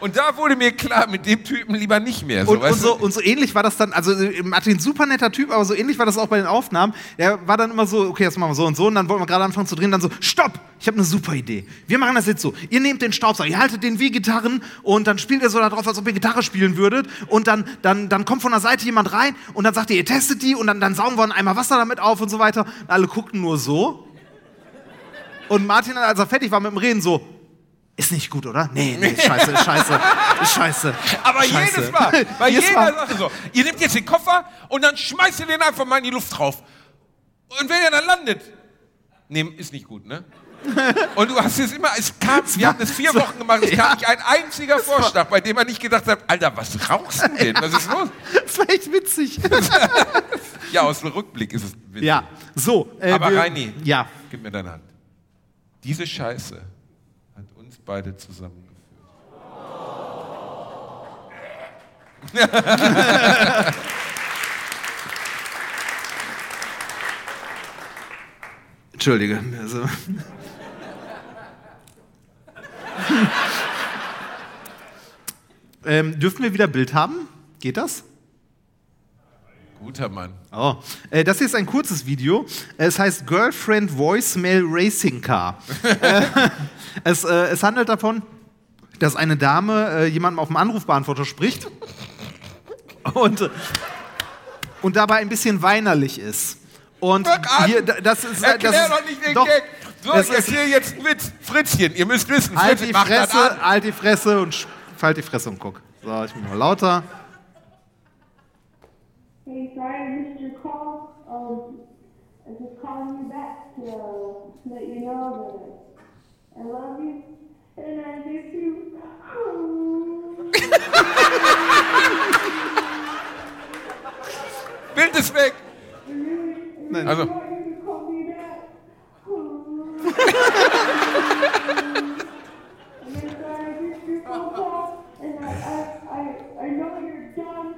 Und da wurde mir klar, mit dem Typen lieber nicht mehr. So, Und, und, so, und so ähnlich war das dann, also äh, Martin, super netter Typ, aber so ähnlich war das auch bei den Aufnahmen. Er war dann immer so, okay, das machen wir so und so. Und dann wollten wir gerade anfangen zu drehen, dann so, stopp, ich habe eine super Idee. Wir machen das jetzt so. Ihr nehmt den Staubsauger, ihr haltet den wie Gitarren und dann spielt ihr so da drauf, als ob ihr Gitarre spielen würdet. Und dann, dann, dann kommt von der Seite jemand rein und dann sagt ihr, ihr testet die und dann, dann saugen wir einen Eimer Wasser damit auf und so weiter. Und alle guckten nur so. Und Martin, als er fertig war mit dem Reden, so, ist nicht gut, oder? Nee, nee, scheiße, scheiße, scheiße. Aber scheiße. jedes Mal, bei Jedes jeder Mal. Sache so. Ihr nehmt jetzt den Koffer und dann schmeißt ihr den einfach mal in die Luft drauf. Und wenn er dann landet, nee, ist nicht gut, ne? Und du hast es immer, es kam, wir haben es vier Wochen gemacht, es kam nicht ein einziger Vorschlag, bei dem man nicht gedacht hat, Alter, was rauchst du denn? Was ist los? Das war echt witzig. Ja, aus dem Rückblick ist es witzig. ja, so. äh, Aber wir- Reini, Ja. gib mir deine Hand. Diese Scheiße beide zusammengeführt. Entschuldige. Also. ähm, dürfen wir wieder Bild haben? Geht das? Guter Mann. Oh. Äh, das hier ist ein kurzes Video. Es heißt Girlfriend Voicemail Racing Car. äh, es, äh, es handelt davon, dass eine Dame jemandem auf dem Anrufbeantworter spricht und, und dabei ein bisschen weinerlich ist. Und hier, da- das ist, Erklär das ist, doch nicht den doch, Gag. So, es ich erzähle jetzt einen Witz. Fritzchen, ihr müsst wissen, Halt Fritzchen die das Fresse, halt die Fresse und halt die Fresse und guck. So, ich bin mal lauter. Hey, sorry I missed your call. Um, I was just calling you back to uh, let you know that I love you and I miss you. Ist weg. Also, I want you to call me back. and I'm sorry I missed your phone call, and I, I, I, I know you're done.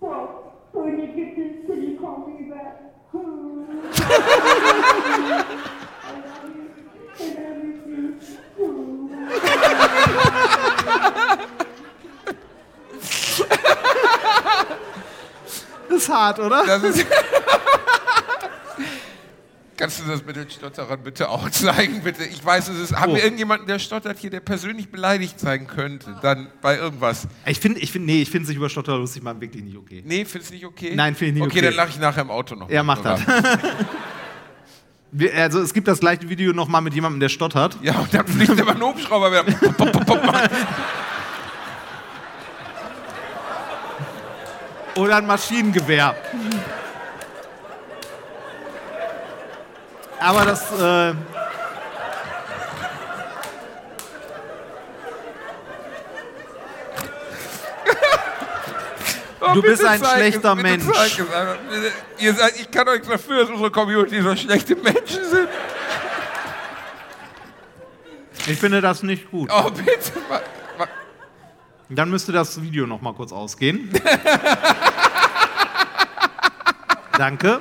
So, so when you get this, could you call me back? I love you and I miss you. Das ist hart, oder? das ist. Kannst du das mit den Stotterern bitte auch zeigen, bitte? Ich weiß, es ist. Haben Oh. wir irgendjemanden, der stottert hier, der persönlich beleidigt sein könnte, dann bei irgendwas? Ich finde, ich find, nee, ich finde sich über Stotter lustig machen wirklich nicht okay. Nee, findest du nicht okay? Nein, finde ich nicht okay. okay. dann lache ich nachher im Auto noch. Er macht das. Wir, also es gibt das gleiche Video nochmal mit jemandem, der stottert. Ja, und dann fliegt immer ein Hubschrauber wieder. Oder ein Maschinengewehr. Aber das, äh, Oh, Du bist ein schlechter es, Mensch. Ihr seid, ich kann euch dafür, dass unsere Community so schlechte Menschen sind. ich finde das nicht gut. Oh, bitte. Dann müsste das Video nochmal kurz ausgehen. Danke.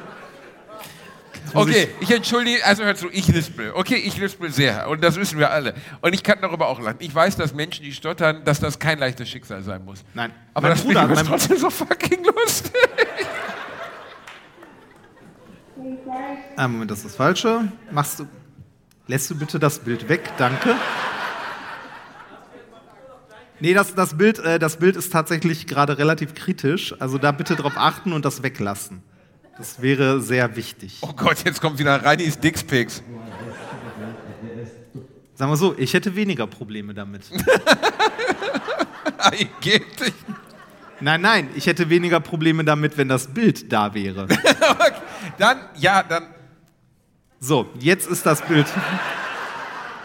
Okay, ich entschuldige, also hör zu, ich lispel. Okay, ich lispel sehr und das wissen wir alle. Und ich kann darüber auch lachen. Ich weiß, dass Menschen, die stottern, dass das kein leichtes Schicksal sein muss. Nein. Aber Mein das Bruder, ist trotzdem so fucking lustig. Ah, Moment, das ist das Falsche. Machst du. Lässt du bitte das Bild weg? Danke. Nee, das, das, Bild, äh, das Bild ist tatsächlich gerade relativ kritisch. Also da bitte drauf achten und das weglassen. Das wäre sehr wichtig. Oh Gott, jetzt kommt wieder Reinis Dixpics. Sagen wir so, ich hätte weniger Probleme damit. Angeblich. Nein, nein, ich hätte weniger Probleme damit, wenn das Bild da wäre. Dann, ja, dann. So, jetzt ist das Bild.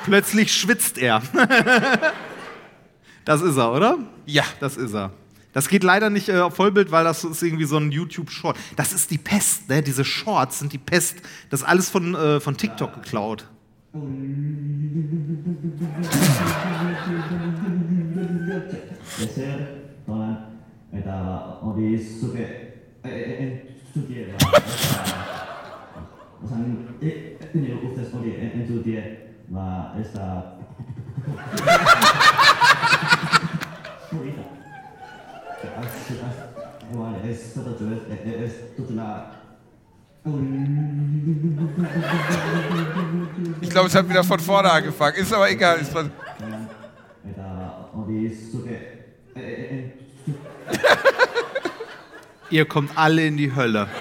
Plötzlich schwitzt er. Das ist er, oder? Ja. Das ist er. Das geht leider nicht äh, auf Vollbild, weil das ist irgendwie so ein YouTube-Short. Das ist die Pest, ne? Diese Shorts sind die Pest. Das ist alles von, äh, von TikTok geklaut. Ich glaube, es hat wieder von vorne angefangen. Ist aber egal. Ist was- Ihr kommt alle in die Hölle.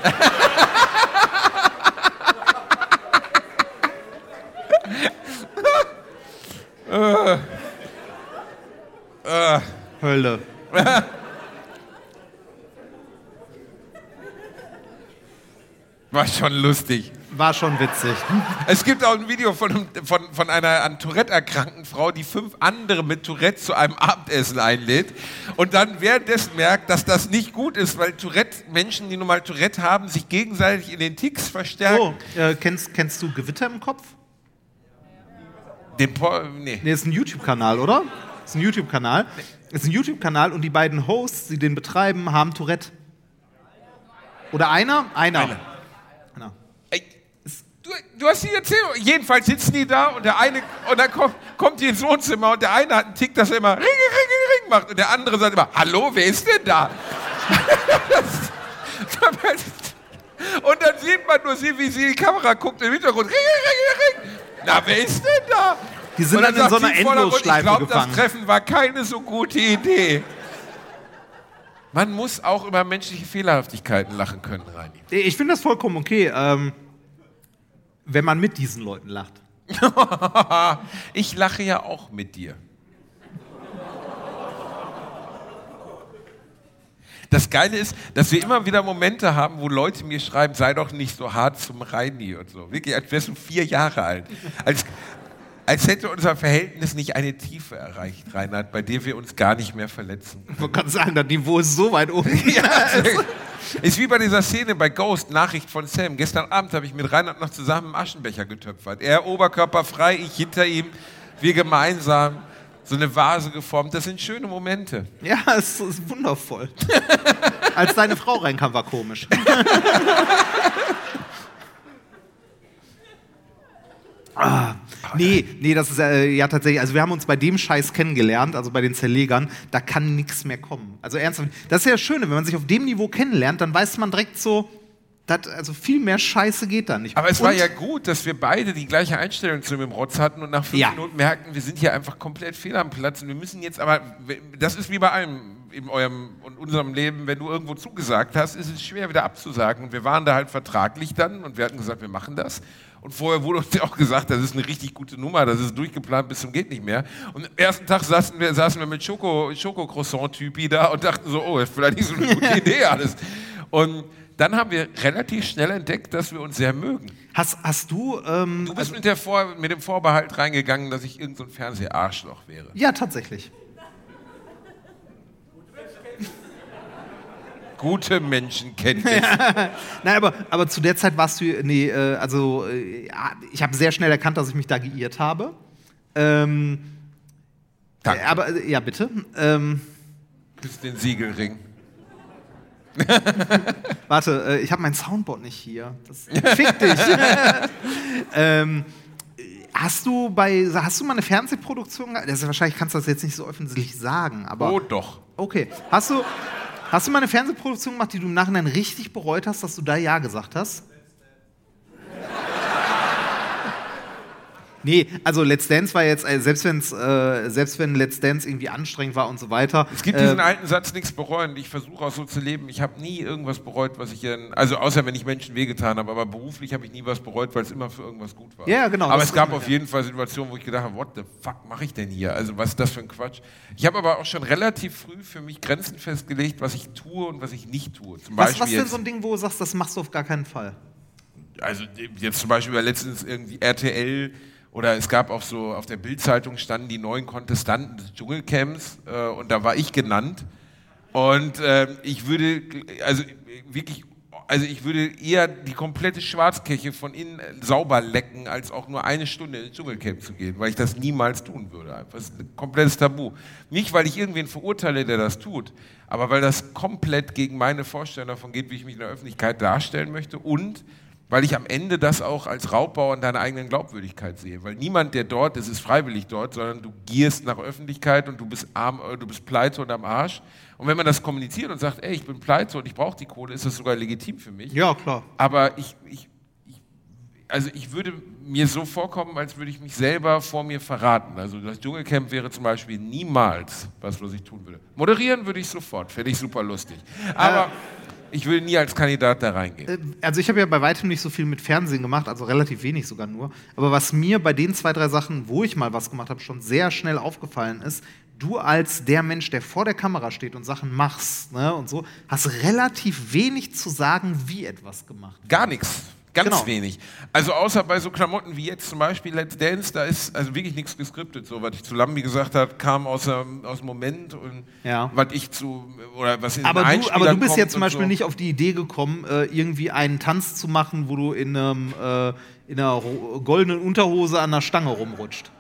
Hölle. War schon lustig. War schon witzig. Es gibt auch ein Video von, von, von einer an Tourette erkrankten Frau, die fünf andere mit Tourette zu einem Abendessen einlädt und dann währenddessen merkt, dass das nicht gut ist, weil Tourette, Menschen, die nun mal Tourette haben, sich gegenseitig in den Ticks verstärken. Oh, äh, kennst, kennst du Gewitter im Kopf? Den Po- nee. Nee, ist ein YouTube-Kanal, oder? Ist ein YouTube-Kanal. Ist ein YouTube-Kanal und die beiden Hosts, die den betreiben, haben Tourette. Oder einer? Einer. Einer. Du, hast die Erzählung. Jedenfalls sitzen die da und der eine, und dann kommt, kommt die ins Wohnzimmer und der eine hat einen Tick, dass er immer Ring, Ring, Ring, macht und der andere sagt immer, hallo, wer ist denn da? und dann sieht man nur sie, wie sie in die Kamera guckt im Hintergrund, Ring, Ring, Ring, Ring. Na, wer ist denn da? Die sind Und dann in so einer Endlosschleife Ich glaube, das. Treffen war keine so gute Idee. Man muss auch über menschliche Fehlerhaftigkeiten lachen können, Reini. Ich finde das vollkommen okay, ähm, wenn man mit diesen Leuten lacht. ich lache ja auch mit dir. Das Geile ist, dass wir immer wieder Momente haben, wo Leute mir schreiben, sei doch nicht so hart zum Reini und so. Wirklich, als wärst du vier Jahre alt. Als, als hätte unser Verhältnis nicht eine Tiefe erreicht, Reinhard, bei der wir uns gar nicht mehr verletzen. Man kann sagen, das Niveau ist so weit oben. Ja, ist wie bei dieser Szene bei Ghost, Nachricht von Sam. Gestern Abend habe ich mit Reinhard noch zusammen einen Aschenbecher getöpfert. Er oberkörperfrei, ich hinter ihm, wir gemeinsam so eine Vase geformt. Das sind schöne Momente. Ja, es ist wundervoll. Als deine Frau reinkam, war komisch. Ah, nee, nee, das ist äh, ja tatsächlich, also wir haben uns bei dem Scheiß kennengelernt, also bei den Zerlegern, da kann nichts mehr kommen. Also ernsthaft, das ist ja das Schöne, wenn man sich auf dem Niveau kennenlernt, dann weiß man direkt so, dat, also viel mehr Scheiße geht da nicht. Aber es war Und- ja gut, dass wir beide die gleiche Einstellung zu dem Rotz hatten und nach fünf Ja. Minuten merkten, wir sind hier einfach komplett fehl am Platz und wir müssen jetzt aber, das ist wie bei allem in eurem und unserem Leben, wenn du irgendwo zugesagt hast, ist es schwer wieder abzusagen. Und wir waren da halt vertraglich dann und wir hatten gesagt, wir machen das. Und vorher wurde uns ja auch gesagt, das ist eine richtig gute Nummer, das ist durchgeplant bis zum geht nicht mehr. Und am ersten Tag saßen wir, saßen wir mit Schoko, Schoko-Croissant-Typi da und dachten so, oh, das ist vielleicht nicht so eine gute Idee alles. Und dann haben wir relativ schnell entdeckt, dass wir uns sehr mögen. Hast, hast du, ähm, Du bist mit, der Vor mit dem Vorbehalt reingegangen, dass ich irgendein so Fernseharschloch wäre. ja, tatsächlich. Gute Menschenkenntnis. Nein, aber, aber zu der Zeit warst du, nee, äh, also äh, ich habe sehr schnell erkannt, dass ich mich da geirrt habe. Ähm, Danke. äh, aber ja, bitte. Ähm, Küss den Siegelring. warte, ich habe mein Soundboard nicht hier. Das, fick dich. ähm, hast du bei, hast du mal eine Fernsehproduktion? Das ist, wahrscheinlich kannst du das jetzt nicht so öffentlich sagen, aber Oh doch. okay. Hast du, hast du mal eine Fernsehproduktion gemacht, die du im Nachhinein richtig bereut hast, dass du da ja gesagt hast? Nee, also Let's Dance war jetzt, äh, selbst, wenn's, äh, selbst wenn Let's Dance irgendwie anstrengend war und so weiter. Es gibt äh, diesen alten Satz, nichts bereuen. Ich versuche auch so zu leben. Ich habe nie irgendwas bereut, was ich in, also außer wenn ich Menschen wehgetan habe, aber beruflich habe ich nie was bereut, weil es immer für irgendwas gut war. Ja, genau, Aber es gab ist- auf jeden Fall Situationen, wo ich gedacht habe, what the fuck mache ich denn hier? Also was ist das für ein Quatsch? Ich habe aber auch schon relativ früh für mich Grenzen festgelegt, was ich tue und was ich nicht tue. Zum was, Beispiel was denn so ein Ding, wo du sagst, das machst du auf gar keinen Fall? also jetzt zum Beispiel war letztens irgendwie RTL oder es gab auch so, auf der Bildzeitung standen die neuen Kontestanten des Dschungelcamps äh, und da war ich genannt. Und äh, ich würde, also wirklich, also ich würde eher die komplette Schwarzkirche von innen sauber lecken, als auch nur eine Stunde ins Dschungelcamp zu gehen, weil ich das niemals tun würde. Einfach. Das ist ein komplettes Tabu. Nicht, weil ich irgendwen verurteile, der das tut, aber weil das komplett gegen meine Vorstellung davon geht, wie ich mich in der Öffentlichkeit darstellen möchte und weil ich am Ende das auch als Raubbau an deiner eigenen Glaubwürdigkeit sehe. Weil niemand, der dort ist, ist freiwillig dort, sondern du gierst nach Öffentlichkeit und du bist arm, äh, du bist pleite und am Arsch. Und wenn man das kommuniziert und sagt, ey, ich bin pleite und ich brauche die Kohle, ist das sogar legitim für mich. Ja, klar. Aber ich, ich, ich, also ich würde mir so vorkommen, als würde ich mich selber vor mir verraten. Also das Dschungelcamp wäre zum Beispiel niemals was, was ich tun würde. Moderieren würde ich sofort, fände ich super lustig. Aber ich würde nie als Kandidat da reingehen. Äh, Also ich habe ja bei weitem nicht so viel mit Fernsehen gemacht, also relativ wenig sogar nur. Aber was mir bei den zwei, drei Sachen, wo ich mal was gemacht habe, schon sehr schnell aufgefallen ist, du als der Mensch, der vor der Kamera steht und Sachen machst ne, und so, hast relativ wenig zu sagen, wie etwas gemacht wird. Gar nichts. Ganz Genau. wenig. Also außer bei so Klamotten wie jetzt zum Beispiel Let's Dance, da ist also wirklich nichts geskriptet. So, was ich zu Lambi gesagt habe, kam aus, dem- aus dem Moment und Ja. was ich zu, oder was in Aber du, aber du bist jetzt zum Beispiel so. nicht auf die Idee gekommen, äh, irgendwie einen Tanz zu machen, wo du in, einem, äh, in einer goldenen Unterhose an der Stange rumrutscht.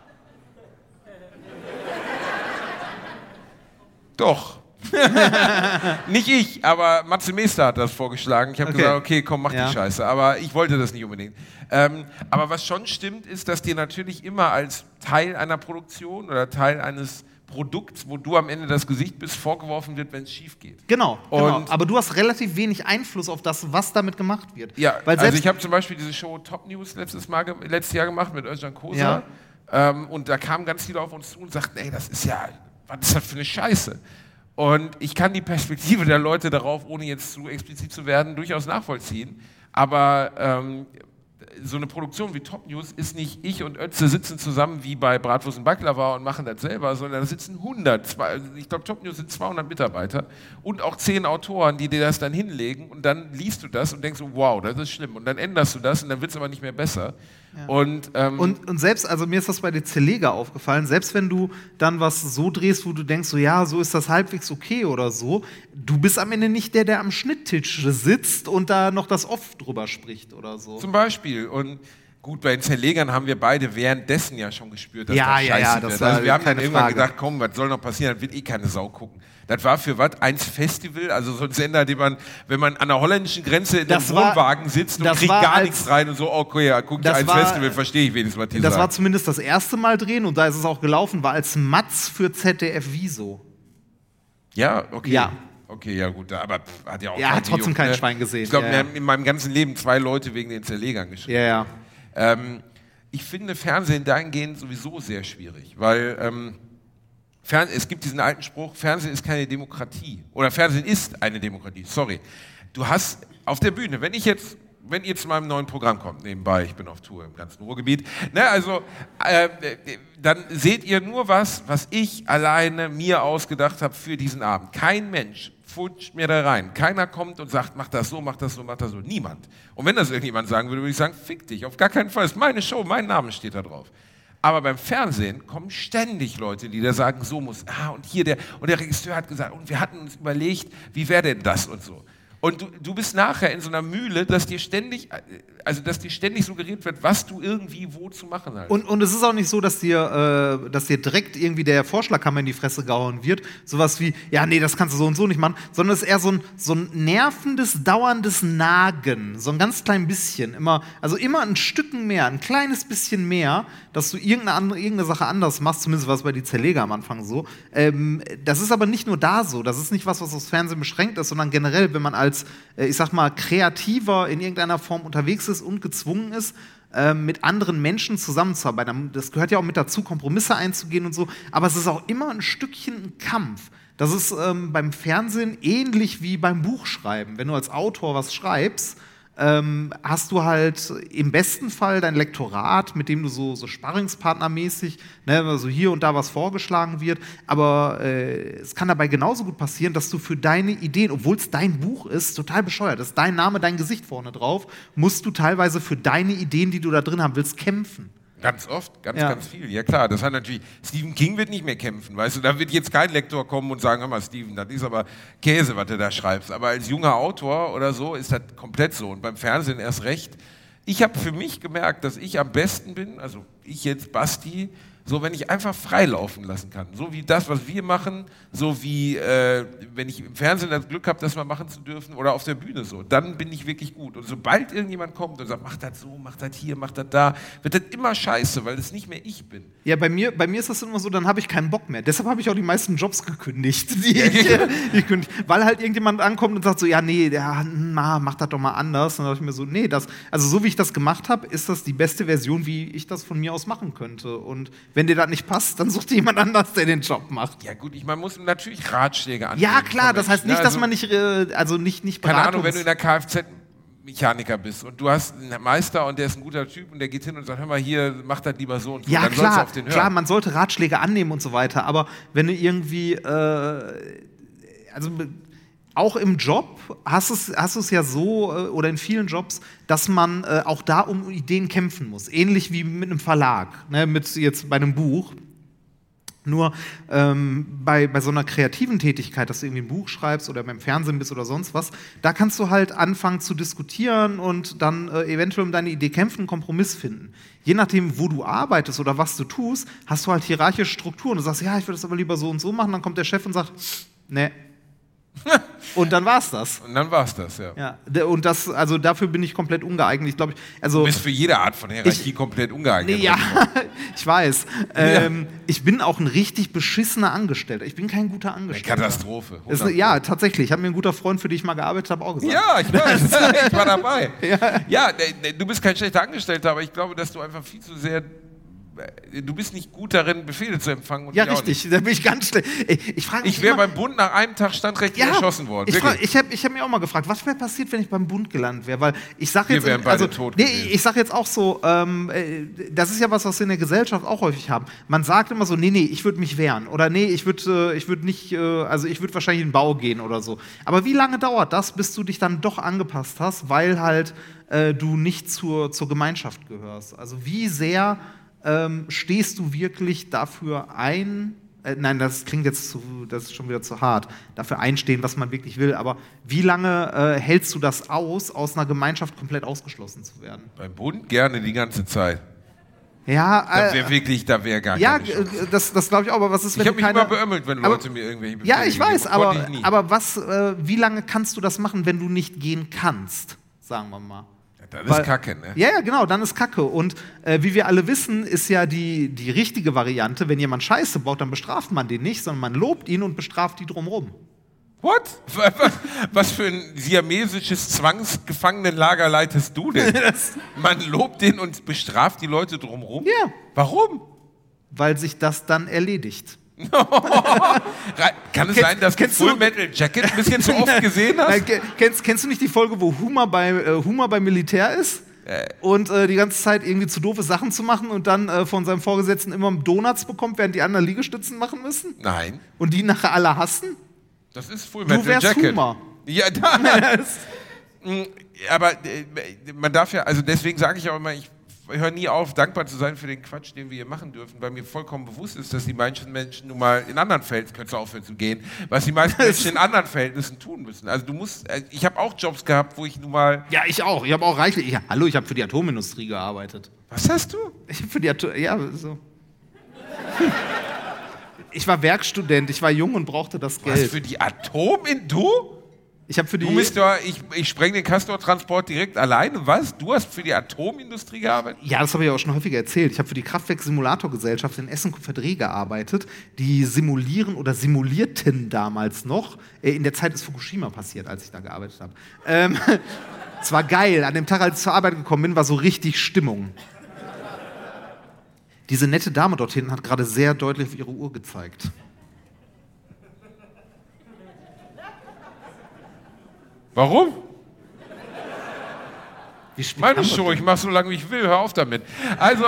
Doch. nicht ich, aber Matze Meester hat das vorgeschlagen. Ich habe Okay. gesagt, okay, komm, mach Ja. die Scheiße. Aber ich wollte das nicht unbedingt. Ähm, aber was schon stimmt, ist, dass dir natürlich immer als Teil einer Produktion oder Teil eines Produkts, wo du am Ende das Gesicht bist, vorgeworfen wird, wenn es schief geht. Genau, genau. Aber du hast relativ wenig Einfluss auf das, was damit gemacht wird. Ja, Weil also ich habe zum Beispiel diese Show Top News letztes, Mal, letztes Jahr gemacht mit Özcan Kosa. Ja. Ähm, und da kamen ganz viele auf uns zu und sagten, ey, das ist ja, was ist das für eine Scheiße? Und ich kann die Perspektive der Leute darauf, ohne jetzt zu explizit zu werden, durchaus nachvollziehen. Aber ähm, so eine Produktion wie Top News ist nicht ich und Ötze sitzen zusammen wie bei Bratwurst und Baklava und machen das selber, sondern da sitzen 100, zwei, also ich glaube Top News sind 200 Mitarbeiter und auch 10 Autoren, die dir das dann hinlegen und dann liest du das und denkst wow, das ist schlimm und dann änderst du das und dann wird es aber nicht mehr besser. Und, ähm, und, und selbst, also mir ist das bei der Zelega aufgefallen, selbst wenn du dann was so drehst, wo du denkst, so ja, so ist das halbwegs okay oder so, du bist am Ende nicht der, der am Schnitttisch sitzt und da noch das Off drüber spricht oder so. Zum Beispiel. Und gut, bei den Zerlegern haben wir beide währenddessen ja schon gespürt, dass Ja, das ja, scheiße ja, das wird. Also wir haben dann irgendwann Frage. gedacht, komm, was soll noch passieren? Das wird eh keine Sau gucken. Das war für was? Eins Festival, also so ein Sender, den man, wenn man an der holländischen Grenze in Das einem war- Wohnwagen sitzt und kriegt war gar als- nichts rein und so, okay, ja, guck Das eins war- Festival, verstehe ich wenigstens, die Das war sagen. zumindest das erste Mal drehen und da ist es auch gelaufen, war als Matz für ZDF Wieso. Ja, okay. Ja. Okay, ja gut, aber hat ja auch Ja, hat trotzdem gejuckt, kein ne? Schwein gesehen, Ich glaube, ja, wir ja. haben in meinem ganzen Leben zwei Leute wegen den Zerlegern geschrieben. Ja, ja. Ähm, ich finde Fernsehen dahingehend sowieso sehr schwierig, weil ähm, Fern es gibt diesen alten Spruch, Fernsehen ist keine Demokratie. Oder Fernsehen ist eine Demokratie, sorry. Du hast auf der Bühne, wenn ich jetzt, wenn ihr zu meinem neuen Programm kommt, nebenbei, ich bin auf Tour im ganzen Ruhrgebiet, ne, also äh, dann seht ihr nur was, was ich alleine mir ausgedacht habe für diesen Abend. Kein Mensch futscht mir da rein. Keiner kommt und sagt, mach das so, mach das so, mach das so. Niemand. Und wenn das irgendjemand sagen würde, würde ich sagen, fick dich. Auf gar keinen Fall. ist meine Show, mein Name steht da drauf. Aber beim Fernsehen kommen ständig Leute, die da sagen, so muss, ah, und hier der, und der Regisseur hat gesagt, und wir hatten uns überlegt, wie wäre denn das und so. Und du, du bist nachher in so einer Mühle, dass dir ständig, also dass dir ständig suggeriert wird, was du irgendwie wo zu machen hast. Und, und es ist auch nicht so, dass dir, äh, dass dir direkt irgendwie der Vorschlaghammer in die Fresse gehauen wird. Sowas wie, ja, nee, das kannst du so und so nicht machen. Sondern es ist eher so ein, so ein nervendes, dauerndes Nagen. So ein ganz klein bisschen. Immer, also immer ein Stücken mehr, ein kleines bisschen mehr, dass du irgendeine, andere, irgendeine Sache anders machst. Zumindest war es bei die Zerleger am Anfang so. Ähm, das ist aber nicht nur da so. Das ist nicht was, was aufs Fernsehen beschränkt ist, sondern generell, wenn man als, äh, ich sag mal, Kreativer in irgendeiner Form unterwegs ist und gezwungen ist, ähm, mit anderen Menschen zusammenzuarbeiten. Das gehört ja auch mit dazu, Kompromisse einzugehen und so. Aber es ist auch immer ein Stückchen ein Kampf. Das ist ähm, beim Fernsehen ähnlich wie beim Buchschreiben. Wenn du als Autor was schreibst, ähm, hast du halt im besten Fall dein Lektorat, mit dem du so, so Sparringspartnermäßig, ne, also hier und da was vorgeschlagen wird. Aber äh, es kann dabei genauso gut passieren, dass du für deine Ideen, obwohl es dein Buch ist, total bescheuert, ist dein Name, dein Gesicht vorne drauf, musst du teilweise für deine Ideen, die du da drin haben willst, kämpfen. Ganz oft, ganz, Ja. ganz viel. Ja klar, das hat natürlich, Stephen King wird nicht mehr kämpfen, weißt du, da wird jetzt kein Lektor kommen und sagen, hör mal Stephen, das ist aber Käse, was du da schreibst. Aber als junger Autor oder so ist das komplett so und beim Fernsehen erst recht. Ich habe für mich gemerkt, dass ich am besten bin, also ich jetzt Basti, so wenn ich einfach freilaufen lassen kann. So wie das, was wir machen, so wie äh, wenn ich im Fernsehen das Glück habe, das mal machen zu dürfen oder auf der Bühne so. Dann bin ich wirklich gut. Und sobald irgendjemand kommt und sagt, mach das so, mach das hier, mach das da, wird das immer scheiße, weil das nicht mehr ich bin. Ja, bei mir, bei mir ist das immer so, dann habe ich keinen Bock mehr. Deshalb habe ich auch die meisten Jobs gekündigt. Die ich, ich kündig, weil halt irgendjemand ankommt und sagt so, ja, nee, ja, na, mach das doch mal anders. Und dann dachte ich mir so, nee, das, also so wie ich das gemacht habe, ist das die beste Version, wie ich das von mir aus machen könnte. Und wenn dir das nicht passt, dann such dir jemand anders, der den Job macht. Ja gut, ich, man muss natürlich Ratschläge annehmen. Ja, klar, das heißt nicht, dass Also, man nicht, äh, also nicht, nicht Keine Ahnung, wenn du in der Kfz Mechaniker bist und du hast einen Meister und der ist ein guter Typ und der geht hin und sagt, hör mal hier, mach das lieber so und so, Ja, dann sollst du klar, auf den hören. klar, man sollte Ratschläge annehmen und so weiter, aber wenn du irgendwie, äh, also auch im Job hast du es hast es ja so, äh, oder in vielen Jobs, dass man äh, auch da um Ideen kämpfen muss. Ähnlich wie mit einem Verlag, ne, mit jetzt bei einem Buch. Nur ähm, bei, bei so einer kreativen Tätigkeit, dass du irgendwie ein Buch schreibst oder beim Fernsehen bist oder sonst was, da kannst du halt anfangen zu diskutieren und dann äh, eventuell um deine Idee kämpfen, einen Kompromiss finden. Je nachdem, wo du arbeitest oder was du tust, hast du halt hierarchische Strukturen. Du sagst, ja, ich würde das aber lieber so und so machen, dann kommt der Chef und sagt, nee. und dann war's das. Und dann war's das, ja. Ja, und das, also dafür bin ich komplett ungeeignet. Ich glaube, also Du bist für jede Art von Hierarchie komplett ungeeignet. Nee, ja, ich weiß. Ähm, ich bin auch ein richtig beschissener Angestellter. Ich bin kein guter Eine Angestellter. Katastrophe. Ist eine, ja, tatsächlich. Hat mir ein guter Freund, für den ich mal gearbeitet habe, auch gesagt. Ja, ich weiß. ich war dabei. Ja, ne, ne, du bist kein schlechter Angestellter, aber ich glaube, dass du einfach viel zu sehr. Du bist nicht gut darin, Befehle zu empfangen. Und Ja, richtig. Da bin ich ganz schlecht. Ich Ich wäre beim Bund nach einem Tag standrechtlich ja, erschossen worden. Ich, ich habe hab mir auch mal gefragt, was wäre passiert, wenn ich beim Bund gelandet wäre? Weil ich sage Wir jetzt, wären beide also, tot nee, gewesen. ich sage jetzt auch so, ähm, äh, das ist ja was, was wir in der Gesellschaft auch häufig haben. Man sagt immer so, nee, nee, ich würde mich wehren oder nee, ich würde, äh, ich würde nicht, äh, also ich würde wahrscheinlich in den Bau gehen oder so. Aber wie lange dauert das, bis du dich dann doch angepasst hast, weil halt äh, du nicht zur, zur Gemeinschaft gehörst? Also wie sehr ähm, stehst du wirklich dafür ein? Äh, nein, das klingt jetzt zu, das ist schon wieder zu hart. Dafür einstehen, was man wirklich will. Aber wie lange äh, hältst du das aus, aus einer Gemeinschaft komplett ausgeschlossen zu werden? Beim Bund gerne die ganze Zeit. Ja, Da äh, wäre wirklich, da wäre gar ja, keine Chance. äh, das, das glaube ich auch. Aber was ist, wenn Ich habe mich keine, immer beömmelt, wenn Aber- Leute mir irgendwelche Befehle Ja, ich weiß, haben. aber, ich aber was, äh, wie lange kannst du das machen, wenn du nicht gehen kannst? Sagen wir mal. Ist Weil- Kacke, ne? Ja, ja, genau, dann ist Kacke. Und äh, wie wir alle wissen, ist ja die, die richtige Variante, wenn jemand Scheiße baut, dann bestraft man den nicht, sondern man lobt ihn und bestraft die drumrum. What? Was, was für ein siamesisches Zwangsgefangenenlager leitest du denn? Man lobt den und bestraft die Leute drumherum? Ja. Warum? Weil sich das dann erledigt. Kann es Kennst- sein, dass du du- Full Metal Jacket ein bisschen zu oft gesehen hast? Nein, ke- kennst, kennst du nicht die Folge, wo Huma bei, äh, Huma beim Militär ist? Und äh, die ganze Zeit irgendwie zu doofe Sachen zu machen und dann äh, von seinem Vorgesetzten immer Donuts bekommt, während die anderen Liegestützen machen müssen? Nein, Und die nachher alle hassen? das ist Full Du Metal wärst Jacket. Humor. Ja, da, Mm, aber äh, man darf ja, also deswegen sage ich auch immer, ich höre nie auf, dankbar zu sein für den Quatsch, den wir hier machen dürfen, weil mir vollkommen bewusst ist, dass die meisten Menschen nun mal in anderen Verhältnissen, könntest du aufhören zu gehen, was die meisten Menschen in anderen Verhältnissen tun müssen. Also du musst, äh, ich habe auch Jobs gehabt, wo ich nun mal, Ja, ich auch. Ich habe auch reichlich. Ja, hallo, ich habe für die Atomindustrie gearbeitet. was hast du? Ich habe für die Atom. Ja, so. Ich war Werkstudent, ich war jung und brauchte das Was Geld. für die Atom in du? Ich habe für die. Du bist ja, ich, ich spreng den Castor-Transport direkt alleine. Was? Du hast für die Atomindustrie gearbeitet? Ja, das habe ich auch schon häufiger erzählt. Ich habe für die Kraftwerk-Simulator-Gesellschaft in Essen-Kupferdreh gearbeitet. Die simulieren oder simulierten damals noch. Äh, In der Zeit ist Fukushima passiert, als ich da gearbeitet habe. Ähm, es war geil. An dem Tag, als ich zur Arbeit gekommen bin, war so richtig Stimmung. Diese nette Dame dort hinten hat gerade sehr deutlich auf ihre Uhr gezeigt. Warum? Wie spät Meine Show, ich mach so lange wie ich will, hör auf damit. Also,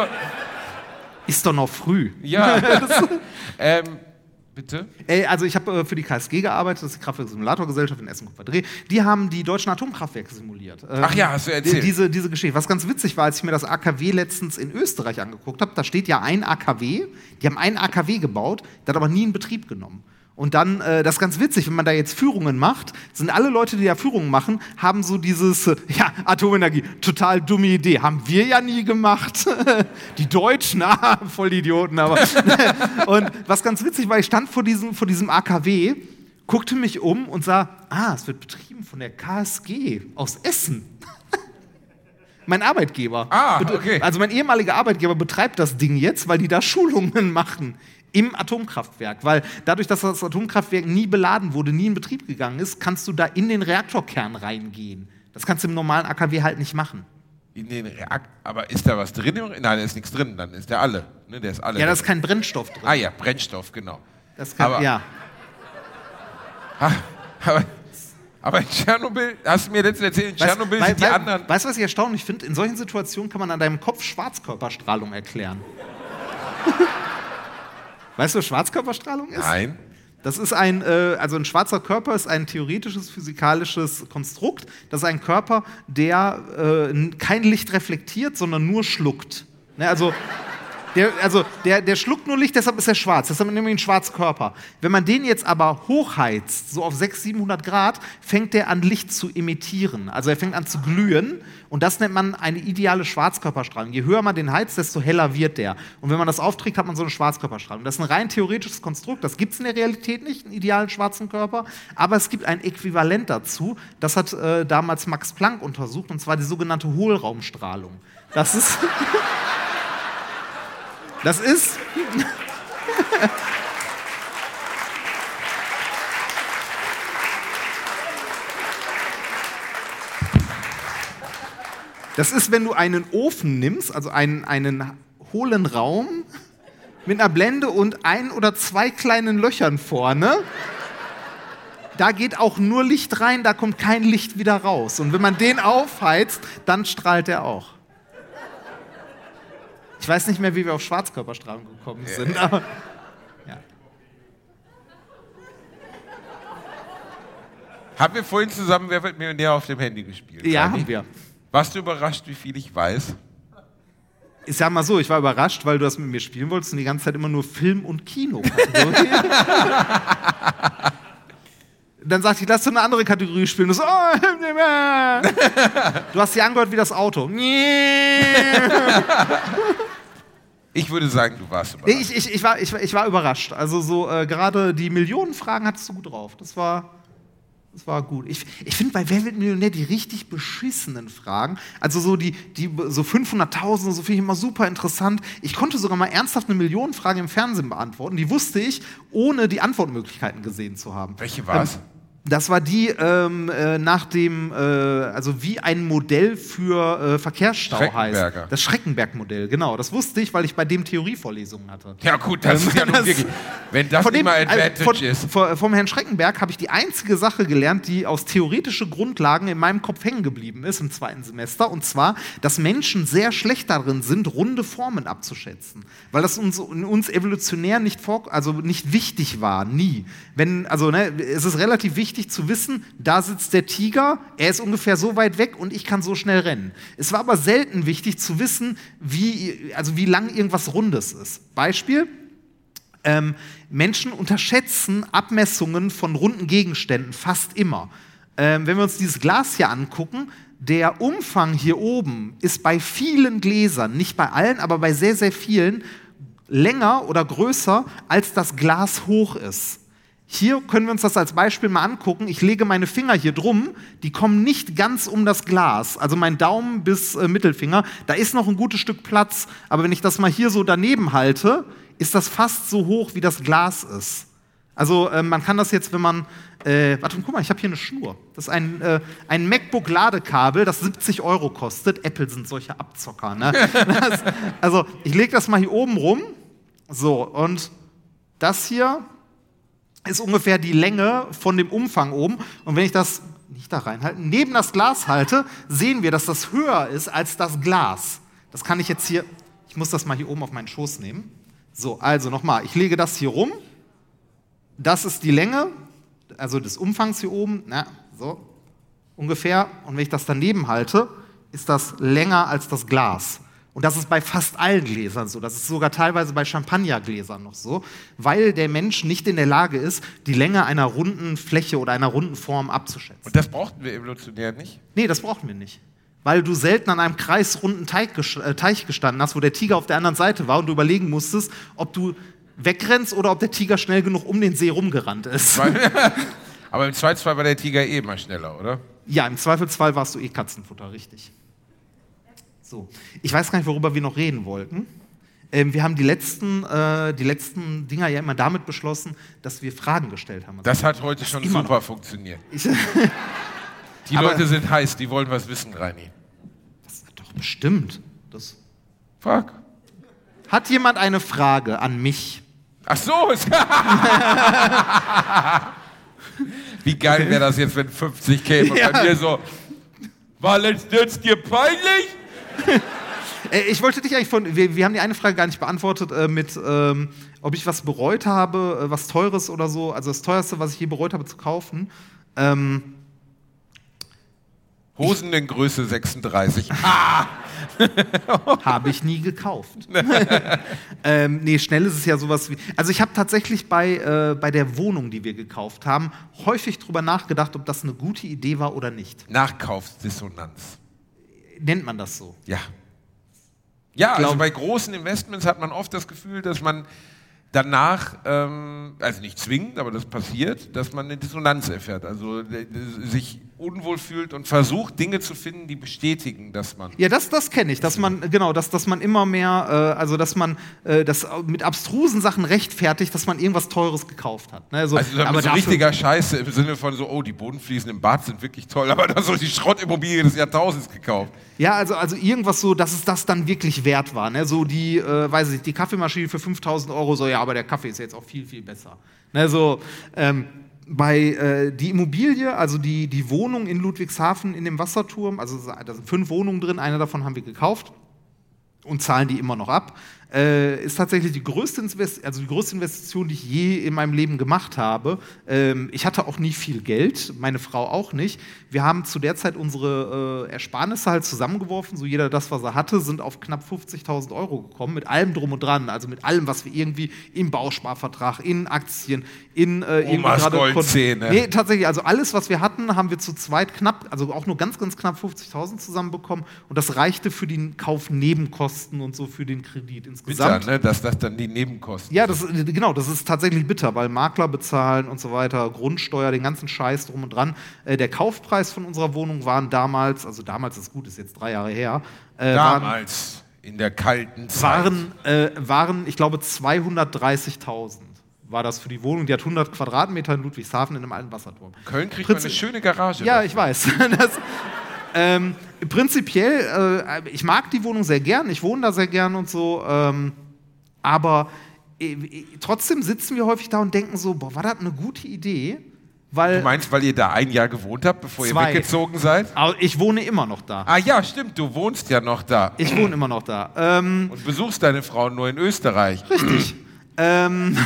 Ist doch noch früh. ja. ähm, bitte? Ey, also ich habe äh, für die KSG gearbeitet, das ist die Kraftwerk-Simulator-Gesellschaft in Essen-Kupferdreh. Die haben die deutschen Atomkraftwerke simuliert. Ähm, Ach ja, hast du erzählt. die- Diese, diese Geschichte. Was ganz witzig war, als ich mir das AKW letztens in Österreich angeguckt habe, da steht ja ein AKW, die haben ein AKW gebaut, der hat aber nie in Betrieb genommen. Und dann, äh, das ist ganz witzig, wenn man da jetzt Führungen macht, sind alle Leute, die da Führungen machen, haben so dieses, äh, ja, Atomenergie, total dumme Idee, haben wir ja nie gemacht. die Deutschen, ah, voll Idioten, aber. und was ganz witzig war, ich stand vor diesem, vor diesem AKW, guckte mich um und sah, ah, es wird betrieben von der KSG aus Essen. mein Arbeitgeber. Ah, okay. Also mein ehemaliger Arbeitgeber betreibt das Ding jetzt, weil die da Schulungen machen im Atomkraftwerk. Weil dadurch, dass das Atomkraftwerk nie beladen wurde, nie in Betrieb gegangen ist, kannst du da in den Reaktorkern reingehen. Das kannst du im normalen AKW halt nicht machen. In den Reakt aber ist da was drin? Nein, da ist nichts drin, dann ist der alle. Ne, der ist alle. Ja, da ist kein Brennstoff drin. ah ja, Brennstoff, genau. Das kann, aber- ja. Aber, aber in Tschernobyl, hast du mir letztens erzählt, in Tschernobyl Weißt- sind die wei- wei- anderen. Weißt du, was ich erstaunlich finde? In solchen Situationen kann man an deinem Kopf Schwarzkörperstrahlung erklären. weißt du, was Schwarzkörperstrahlung ist? Nein. Das ist ein, äh, also ein schwarzer Körper ist ein theoretisches physikalisches Konstrukt. Das ist ein Körper, der äh, kein Licht reflektiert, sondern nur schluckt. Ne, also der, also der, der schluckt nur Licht, deshalb ist er schwarz. Deshalb nehmen wir ihn Schwarzkörper. Wenn man den jetzt aber hochheizt, so auf 600, 700 Grad, fängt der an Licht zu emittieren. Also er fängt an zu glühen und das nennt man eine ideale Schwarzkörperstrahlung. Je höher man den heizt, desto heller wird der. Und wenn man das aufträgt, hat man so eine Schwarzkörperstrahlung. Das ist ein rein theoretisches Konstrukt. Das gibt es in der Realität nicht, einen idealen schwarzen Körper. Aber es gibt ein Äquivalent dazu. Das hat äh, damals Max Planck untersucht, und zwar die sogenannte Hohlraumstrahlung. Das ist. Das ist. Das ist, wenn du einen Ofen nimmst, also einen, einen hohlen Raum mit einer Blende und ein oder zwei kleinen Löchern vorne. Da geht auch nur Licht rein, da kommt kein Licht wieder raus. Und wenn man den aufheizt, dann strahlt er auch. Ich weiß nicht mehr, wie wir auf Schwarzkörperstrahlung gekommen sind, aber Haben wir vorhin zusammen Wer wird Millionär auf dem Handy gespielt? ja, haben wir. Warst du überrascht, wie viel ich weiß? Ich sag mal so, ich war überrascht, weil du das mit mir spielen wolltest und die ganze Zeit immer nur Film und Kino. Dann sagte ich, lass du eine andere Kategorie spielen. So, oh, du hast sie angehört wie das Auto. Ich würde sagen, du warst überrascht. Ich, ich, ich, war, ich, war- ich war überrascht. Also so äh, gerade die Millionenfragen hattest du gut drauf. Das war, das war gut. Ich, ich finde bei Wer wird Millionär die richtig beschissenen Fragen, also so die, die so 500.000 und so finde ich immer super interessant. Ich konnte sogar mal ernsthaft eine Millionenfrage im Fernsehen beantworten. Die wusste ich, ohne die Antwortmöglichkeiten gesehen zu haben. Welche war's? Ähm, das war die ähm, äh, nach dem, äh, also wie ein Modell für äh, Verkehrsstau heißt. Das Schreckenberg-Modell, genau. Das wusste ich, weil ich bei dem Theorievorlesungen hatte. Ja gut, das ist ja nun Das- wirklich, wenn das dem, immer also Advantage von, ist. von, vom Herrn Schreckenberg habe ich die einzige Sache gelernt, die aus theoretischen Grundlagen in meinem Kopf hängen geblieben ist im zweiten Semester. Und zwar, dass Menschen sehr schlecht darin sind, runde Formen abzuschätzen. Weil das uns, uns evolutionär nicht, vor, also nicht wichtig war, nie. Wenn, also, ne, es ist relativ wichtig zu wissen, da sitzt der Tiger, er ist ungefähr so weit weg und ich kann so schnell rennen. Es war aber selten wichtig zu wissen, wie, also wie lang irgendwas Rundes ist. Beispiel, ähm, Menschen unterschätzen Abmessungen von runden Gegenständen fast immer. Ähm, wenn wir uns dieses Glas hier angucken, der Umfang hier oben ist bei vielen Gläsern, nicht bei allen, aber bei sehr, sehr vielen, länger oder größer, als das Glas hoch ist. Hier können wir uns das als Beispiel mal angucken. Ich lege meine Finger hier drum, die kommen nicht ganz um das Glas, also mein Daumen bis äh, Mittelfinger, da ist noch ein gutes Stück Platz, aber wenn ich das mal hier so daneben halte, ist das fast so hoch, wie das Glas ist. Also äh, man kann das jetzt, wenn man, äh, warte, guck mal, ich habe hier eine Schnur. Das ist ein, äh, ein MacBook-Ladekabel, das 70 Euro kostet. Apple sind solche Abzocker. Ne? das, also ich lege das mal hier oben rum. So, und das hier ist ungefähr die Länge von dem Umfang oben. Und wenn ich das nicht da reinhalten, neben das Glas halte, sehen wir, dass das höher ist als das Glas. Das kann ich jetzt hier, ich muss das mal hier oben auf meinen Schoß nehmen. So, also nochmal, ich lege das hier rum. Das ist die Länge, also des Umfangs hier oben, na, so ungefähr. Und wenn ich das daneben halte, ist das länger als das Glas. Und das ist bei fast allen Gläsern so. Das ist sogar teilweise bei Champagnergläsern noch so, weil der Mensch nicht in der Lage ist, die Länge einer runden Fläche oder einer runden Form abzuschätzen. Und das brauchten wir evolutionär nicht? Nee, das brauchen wir nicht. Weil du selten an einem kreisrunden äh, Teich gestanden hast, wo der Tiger auf der anderen Seite war und du überlegen musstest, ob du wegrennst oder ob der Tiger schnell genug um den See rumgerannt ist. Aber im Zweifelsfall war der Tiger eh immer schneller, oder? Ja, im Zweifelsfall warst du eh Katzenfutter, richtig. So, ich weiß gar nicht, worüber wir noch reden wollten. Ähm, wir haben die letzten, äh, die letzten Dinger ja immer damit beschlossen, dass wir Fragen gestellt haben. Das hat heute schon immer super noch. funktioniert. Ich, Die Leute sind heiß, die wollen was wissen, Reini. doch bestimmt. Das Fuck. Hat jemand eine Frage an mich? Ach so. Wie geil wäre das jetzt, wenn 50 käme und Ja. bei mir so, war letztens dir peinlich? Äh, ich wollte dich eigentlich von, wir, wir haben die eine Frage gar nicht beantwortet äh, mit, ähm, ob ich was bereut habe, äh, was Teures oder so. Also das Teuerste, was ich je bereut habe zu kaufen. Ähm, Hosen in Größe 36. habe ich nie gekauft. ähm, nee, schnell ist es ja sowas wie. Also ich habe tatsächlich bei, äh, bei der Wohnung, die wir gekauft haben, häufig drüber nachgedacht, ob das eine gute Idee war oder nicht. Nachkaufsdissonanz. Nennt man das so? Ja. Ja, also glaub- bei großen Investments hat man oft das Gefühl, dass man danach, ähm, also nicht zwingend, aber das passiert, dass man eine Dissonanz erfährt, also äh, sich unwohl fühlt und versucht, Dinge zu finden, die bestätigen, dass man. Ja, das, das kenne ich, dass man, genau, dass, dass man immer mehr, äh, also dass man äh, das mit abstrusen Sachen rechtfertigt, dass man irgendwas Teures gekauft hat. Ne? Also, Also aber so richtiger Scheiße im Sinne von so, oh, die Bodenfliesen im Bad sind wirklich toll, aber ist so die Schrottimmobilie des Jahrtausends gekauft. Ja, also, also irgendwas so, dass es das dann wirklich wert war. Ne? So die, äh, weiß ich nicht, die Kaffeemaschine für 5000 Euro, so, ja, aber der Kaffee ist jetzt auch viel, viel besser. Ne? So, ähm, bei äh, die Immobilie, also die, die Wohnung in Ludwigshafen in dem Wasserturm, also da sind fünf Wohnungen drin, eine davon haben wir gekauft und zahlen die immer noch ab. Äh, ist tatsächlich die größte, Invest also die größte Investition, die ich je in meinem Leben gemacht habe. Ähm, ich hatte auch nie viel Geld, meine Frau auch nicht. Wir haben zu der Zeit unsere äh, Ersparnisse halt zusammengeworfen, so jeder das, was er hatte, sind auf knapp 50.000 Euro gekommen, mit allem drum und dran, also mit allem, was wir irgendwie im Bausparvertrag, in Aktien, in äh, Omas Goldzähne. Nee, tatsächlich, also alles, was wir hatten, haben wir zu zweit knapp, also auch nur ganz, ganz knapp 50.000 zusammenbekommen und das reichte für den Kauf Nebenkosten und so für den Kredit insgesamt. Bitter, ne? dass das dann die Nebenkosten Ja, das, genau, das ist tatsächlich bitter, weil Makler bezahlen und so weiter, Grundsteuer, den ganzen Scheiß drum und dran. Äh, der Kaufpreis von unserer Wohnung waren damals, also damals ist gut, ist jetzt drei Jahre her, äh, waren, Damals, in der kalten Zeit. waren, äh, waren, ich glaube, 230.000 war das für die Wohnung. Die hat 100 Quadratmeter in Ludwigshafen in einem alten Wasserturm. Köln kriegt man Prinzi- eine schöne Garage. Ja, dafür. ich weiß. Das, ähm, prinzipiell, äh, ich mag die Wohnung sehr gern, ich wohne da sehr gern und so, ähm, aber äh, äh, trotzdem sitzen wir häufig da und denken so, boah, war das eine gute Idee? Weil Du meinst, weil ihr da ein Jahr gewohnt habt, bevor Zwei. ihr weggezogen seid? Aber ich wohne immer noch da. Ah ja, stimmt, du wohnst ja noch da. Ich wohne immer noch da. Ähm, Und besuchst deine Frau nur in Österreich. Richtig. ähm,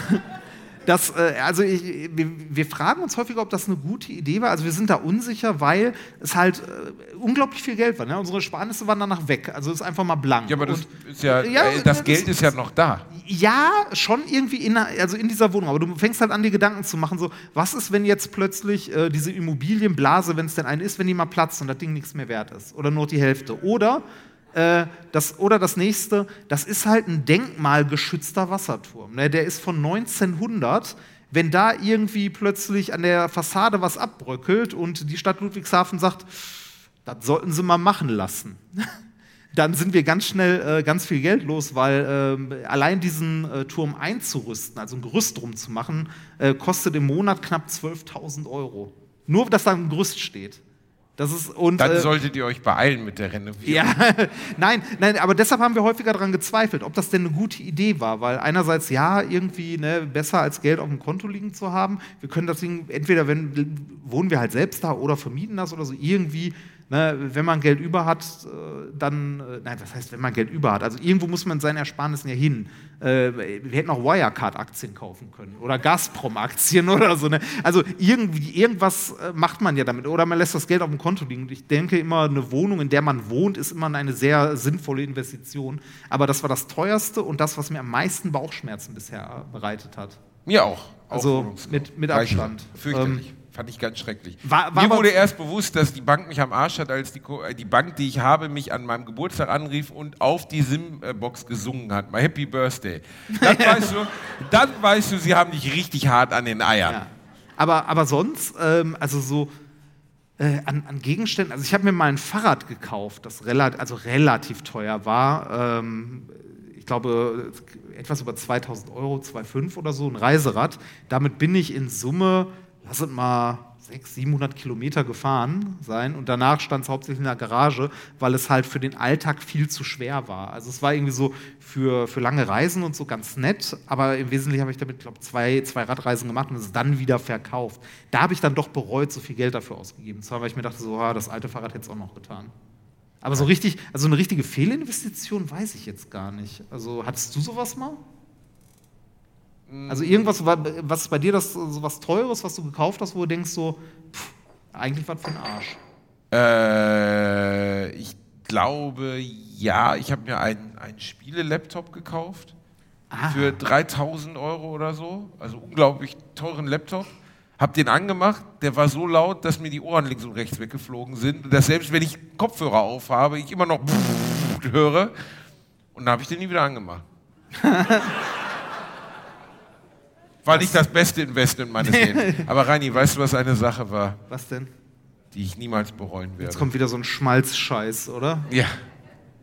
das, äh, also ich, wir, wir fragen uns häufiger, ob das eine gute Idee war. Also wir sind da unsicher, weil es halt äh, unglaublich viel Geld war. Ne? Unsere Sparnisse waren danach weg. Also es ist einfach mal blank. Ja, aber das Und- ja, Ja, äh, das das Geld ist- ist ja noch da. Ja, schon irgendwie in, also in dieser Wohnung. Aber du fängst halt an, dir Gedanken zu machen, so, was ist, wenn jetzt plötzlich äh, diese Immobilienblase, wenn es denn eine ist, wenn die mal platzt und das Ding nichts mehr wert ist? Oder nur die Hälfte? Oder, äh, das, oder das nächste, das ist halt ein denkmalgeschützter Wasserturm. Ne? Der ist von 1900. Wenn da irgendwie plötzlich an der Fassade was abbröckelt und die Stadt Ludwigshafen sagt, das sollten sie mal machen lassen. dann sind wir ganz schnell äh, ganz viel Geld los, weil ähm, allein diesen äh, Turm einzurüsten, also ein Gerüst drum zu machen, äh, kostet im Monat knapp 12.000 Euro. Nur, dass da ein Gerüst steht. Das ist, und, Dann äh, solltet ihr euch beeilen mit der Renovierung. ja, nein, nein, aber deshalb haben wir häufiger daran gezweifelt, ob das denn eine gute Idee war, weil einerseits ja, irgendwie ne, besser als Geld auf dem Konto liegen zu haben. Wir können das Ding, entweder wenn, wohnen wir halt selbst da oder vermieten das oder so, irgendwie, ne, wenn man Geld über hat, äh, dann, äh, nein, was heißt, wenn man Geld über hat? Also irgendwo muss man seine Ersparnissen ja hin. Äh, wir hätten auch Wirecard-Aktien kaufen können oder Gazprom-Aktien oder so. Ne? Also irgendwie, irgendwas macht man ja damit. Oder man lässt das Geld auf dem Konto liegen. Und ich denke immer, eine Wohnung, in der man wohnt, ist immer eine sehr sinnvolle Investition. Aber das war das teuerste und das, was mir am meisten Bauchschmerzen bisher bereitet hat. Mir auch. Auch Also mit- mit. Abstand. Fürchterlich. Fand ich ganz schrecklich. War- war Mir wurde erst bewusst, dass die Bank mich am Arsch hat, als die, äh, die Bank, die ich habe, mich an meinem Geburtstag anrief und auf die SIM-Box gesungen hat. My Happy Birthday. Dann, weißt du, dann weißt du, sie haben dich richtig hart an den Eiern. Ja. Aber, aber sonst, ähm, also so äh, an, an Gegenständen, also ich habe mir mal ein Fahrrad gekauft, das relat also relativ teuer war. Ähm, ich glaube, etwas über 2000 Euro, 2,5 oder so, ein Reiserad. Damit bin ich in Summe, lass es mal 600, 700 Kilometer gefahren sein und danach stand es hauptsächlich in der Garage, weil es halt für den Alltag viel zu schwer war. Also es war irgendwie so für, für lange Reisen und so ganz nett, aber im Wesentlichen habe ich damit, glaube zwei, zwei Radreisen gemacht und es dann wieder verkauft. Da habe ich dann doch bereut, so viel Geld dafür ausgegeben. Zwar, weil ich mir dachte, so, ah, das alte Fahrrad hätte es auch noch getan. Aber so richtig, also eine richtige Fehlinvestition weiß ich jetzt gar nicht. Also hattest du sowas mal? Also irgendwas, wa- was bei dir das so was Teures, was du gekauft hast, wo du denkst so, pff, eigentlich was für ein Arsch. Äh, ich glaube, ja, ich habe mir einen, einen Spiele-Laptop gekauft. Für 3000 Euro oder so. Also unglaublich teuren Laptop. Hab den angemacht, der war so laut, dass mir die Ohren links und rechts weggeflogen sind. Und dass selbst wenn ich Kopfhörer aufhabe, ich immer noch höre. Und dann habe ich den nie wieder angemacht. War nicht das beste Investment meines Lebens. Aber Reini, weißt du, was eine Sache war, Was denn? die ich niemals bereuen werde? Jetzt kommt wieder so ein Schmalzscheiß, oder? Ja,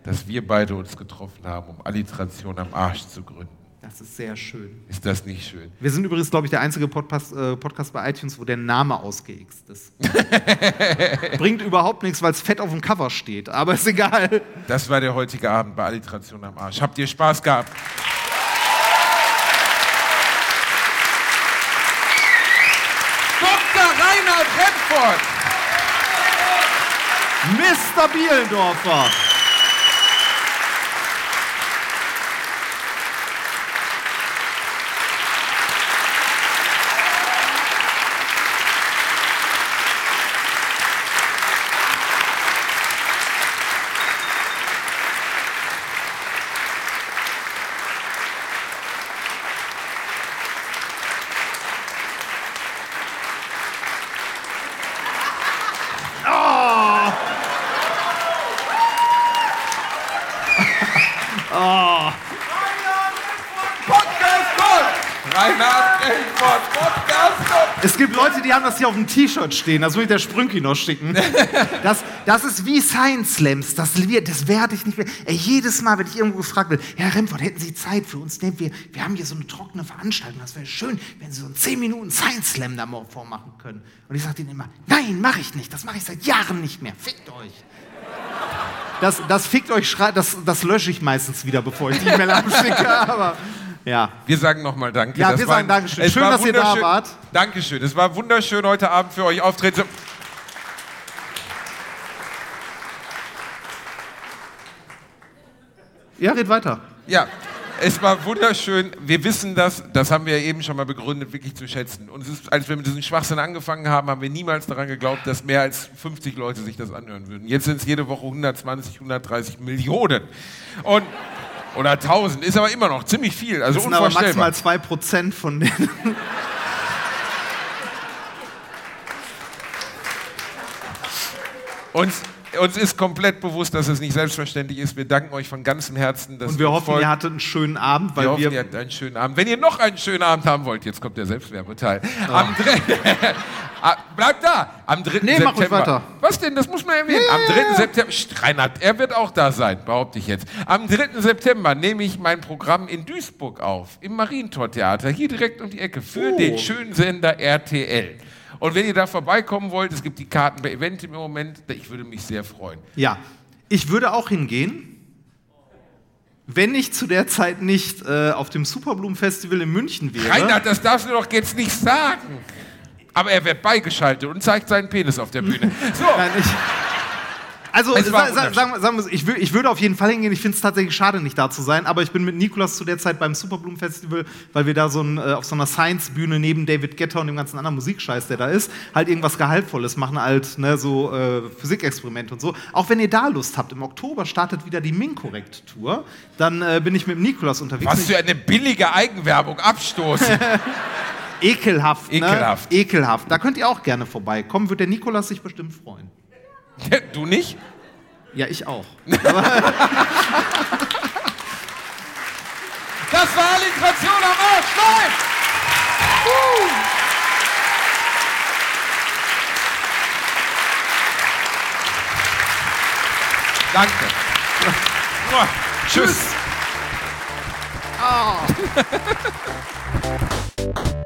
dass wir beide uns getroffen haben, um Alliteration am Arsch zu gründen. Das ist sehr schön. Ist das nicht schön? Wir sind übrigens, glaube ich, der einzige Podcast, äh, Podcast bei iTunes, wo der Name ausgeixt ist. Bringt überhaupt nichts, weil es fett auf dem Cover steht, aber ist egal. Das war der heutige Abend bei Alliteration am Arsch. Habt ihr Spaß gehabt? Dr. Reinhard Remford! Mr. Bielendorfer. Podcast Gold! Reinhard Remford, Podcast Gold! Es das hier auf dem T-Shirt stehen. Das muss ich der Sprünki noch schicken. Das, das ist wie Science Slams. Das, das werde ich nicht mehr. Ey, jedes Mal, wenn ich irgendwo gefragt werde, Herr Remford, hätten Sie Zeit für uns? Nee, wir, wir haben hier so eine trockene Veranstaltung. Das wäre schön, wenn Sie so einen 10 Minuten Science Slam da mal vormachen können. Und ich sage denen immer, nein, mache ich nicht. Das mache ich seit Jahren nicht mehr. Fickt euch. Das, das fickt euch, das, das lösche ich meistens wieder, bevor ich die E-Mail abschicke. Aber ja. Wir sagen nochmal Danke. Ja, Das wir sagen Dankeschön. es Schön, war dass ihr da wart. Dankeschön. Es war wunderschön, heute Abend für euch auftreten. zu- Ja, red weiter. Ja, es war wunderschön. Wir wissen das, das haben wir eben schon mal begründet, wirklich zu schätzen. Und es ist, als wir mit diesem Schwachsinn angefangen haben, haben wir niemals daran geglaubt, dass mehr als 50 Leute sich das anhören würden. Jetzt sind es jede Woche 120, 130 Millionen. Und, oder 1000, ist aber immer noch ziemlich viel. Also Das sind aber maximal 2% von denen. Uns, uns ist komplett bewusst, dass es nicht selbstverständlich ist. Wir danken euch von ganzem Herzen. Dass Und wir ihr hoffen, folgt. ihr hattet einen schönen Abend, Wir weil hoffen, wir, ihr habt einen schönen Abend. Wenn ihr noch einen schönen Abend haben wollt, jetzt kommt der Selbstwerbeteil. Am, drei- Ah, bleib da. Am 3. Nee, mach ruhig September. weiter. Was denn? Das muss man erwähnen. Am 3. September. Reinhard, er wird auch da sein, behaupte ich jetzt. Am 3. September nehme ich mein Programm in Duisburg auf. Im Marientor-Theater. Hier direkt um die Ecke. Für Oh. den schönen Sender RTL. Und wenn ihr da vorbeikommen wollt, es gibt die Karten bei Eventim im Moment. Ich würde mich sehr freuen. Ja, ich würde auch hingehen, wenn ich zu der Zeit nicht äh, auf dem Superblumen-Festival in München wäre. Reinhard, das darfst du doch jetzt nicht sagen. Aber er wird beigeschaltet und zeigt seinen Penis auf der Bühne. So. Nein, ich, also, sa, sa, sagen, wir- sagen wir ich, ich würde auf jeden Fall hingehen. Ich finde es tatsächlich schade, nicht da zu sein. Aber ich bin mit Nikolas zu der Zeit beim Superblumen-Festival, weil wir da so ein, äh, auf so einer Science-Bühne neben David Getter und dem ganzen anderen Musikscheiß, der da ist, halt irgendwas Gehaltvolles machen, halt ne, so äh, Physikexperimente und so. Auch wenn ihr da Lust habt, im Oktober startet wieder die Minkorrekt-Tour. Dann äh, bin ich mit Nikolas unterwegs. Was für eine billige Eigenwerbung. Abstoßen. Ekelhaft, Ekelhaft. Ne? Ekelhaft. Da könnt ihr auch gerne vorbeikommen. Wird der Nikolas sich bestimmt freuen. du nicht? Ja, ich auch. Das war Alliteration am Arsch. Nein! Danke. Mua. Tschüss. Ich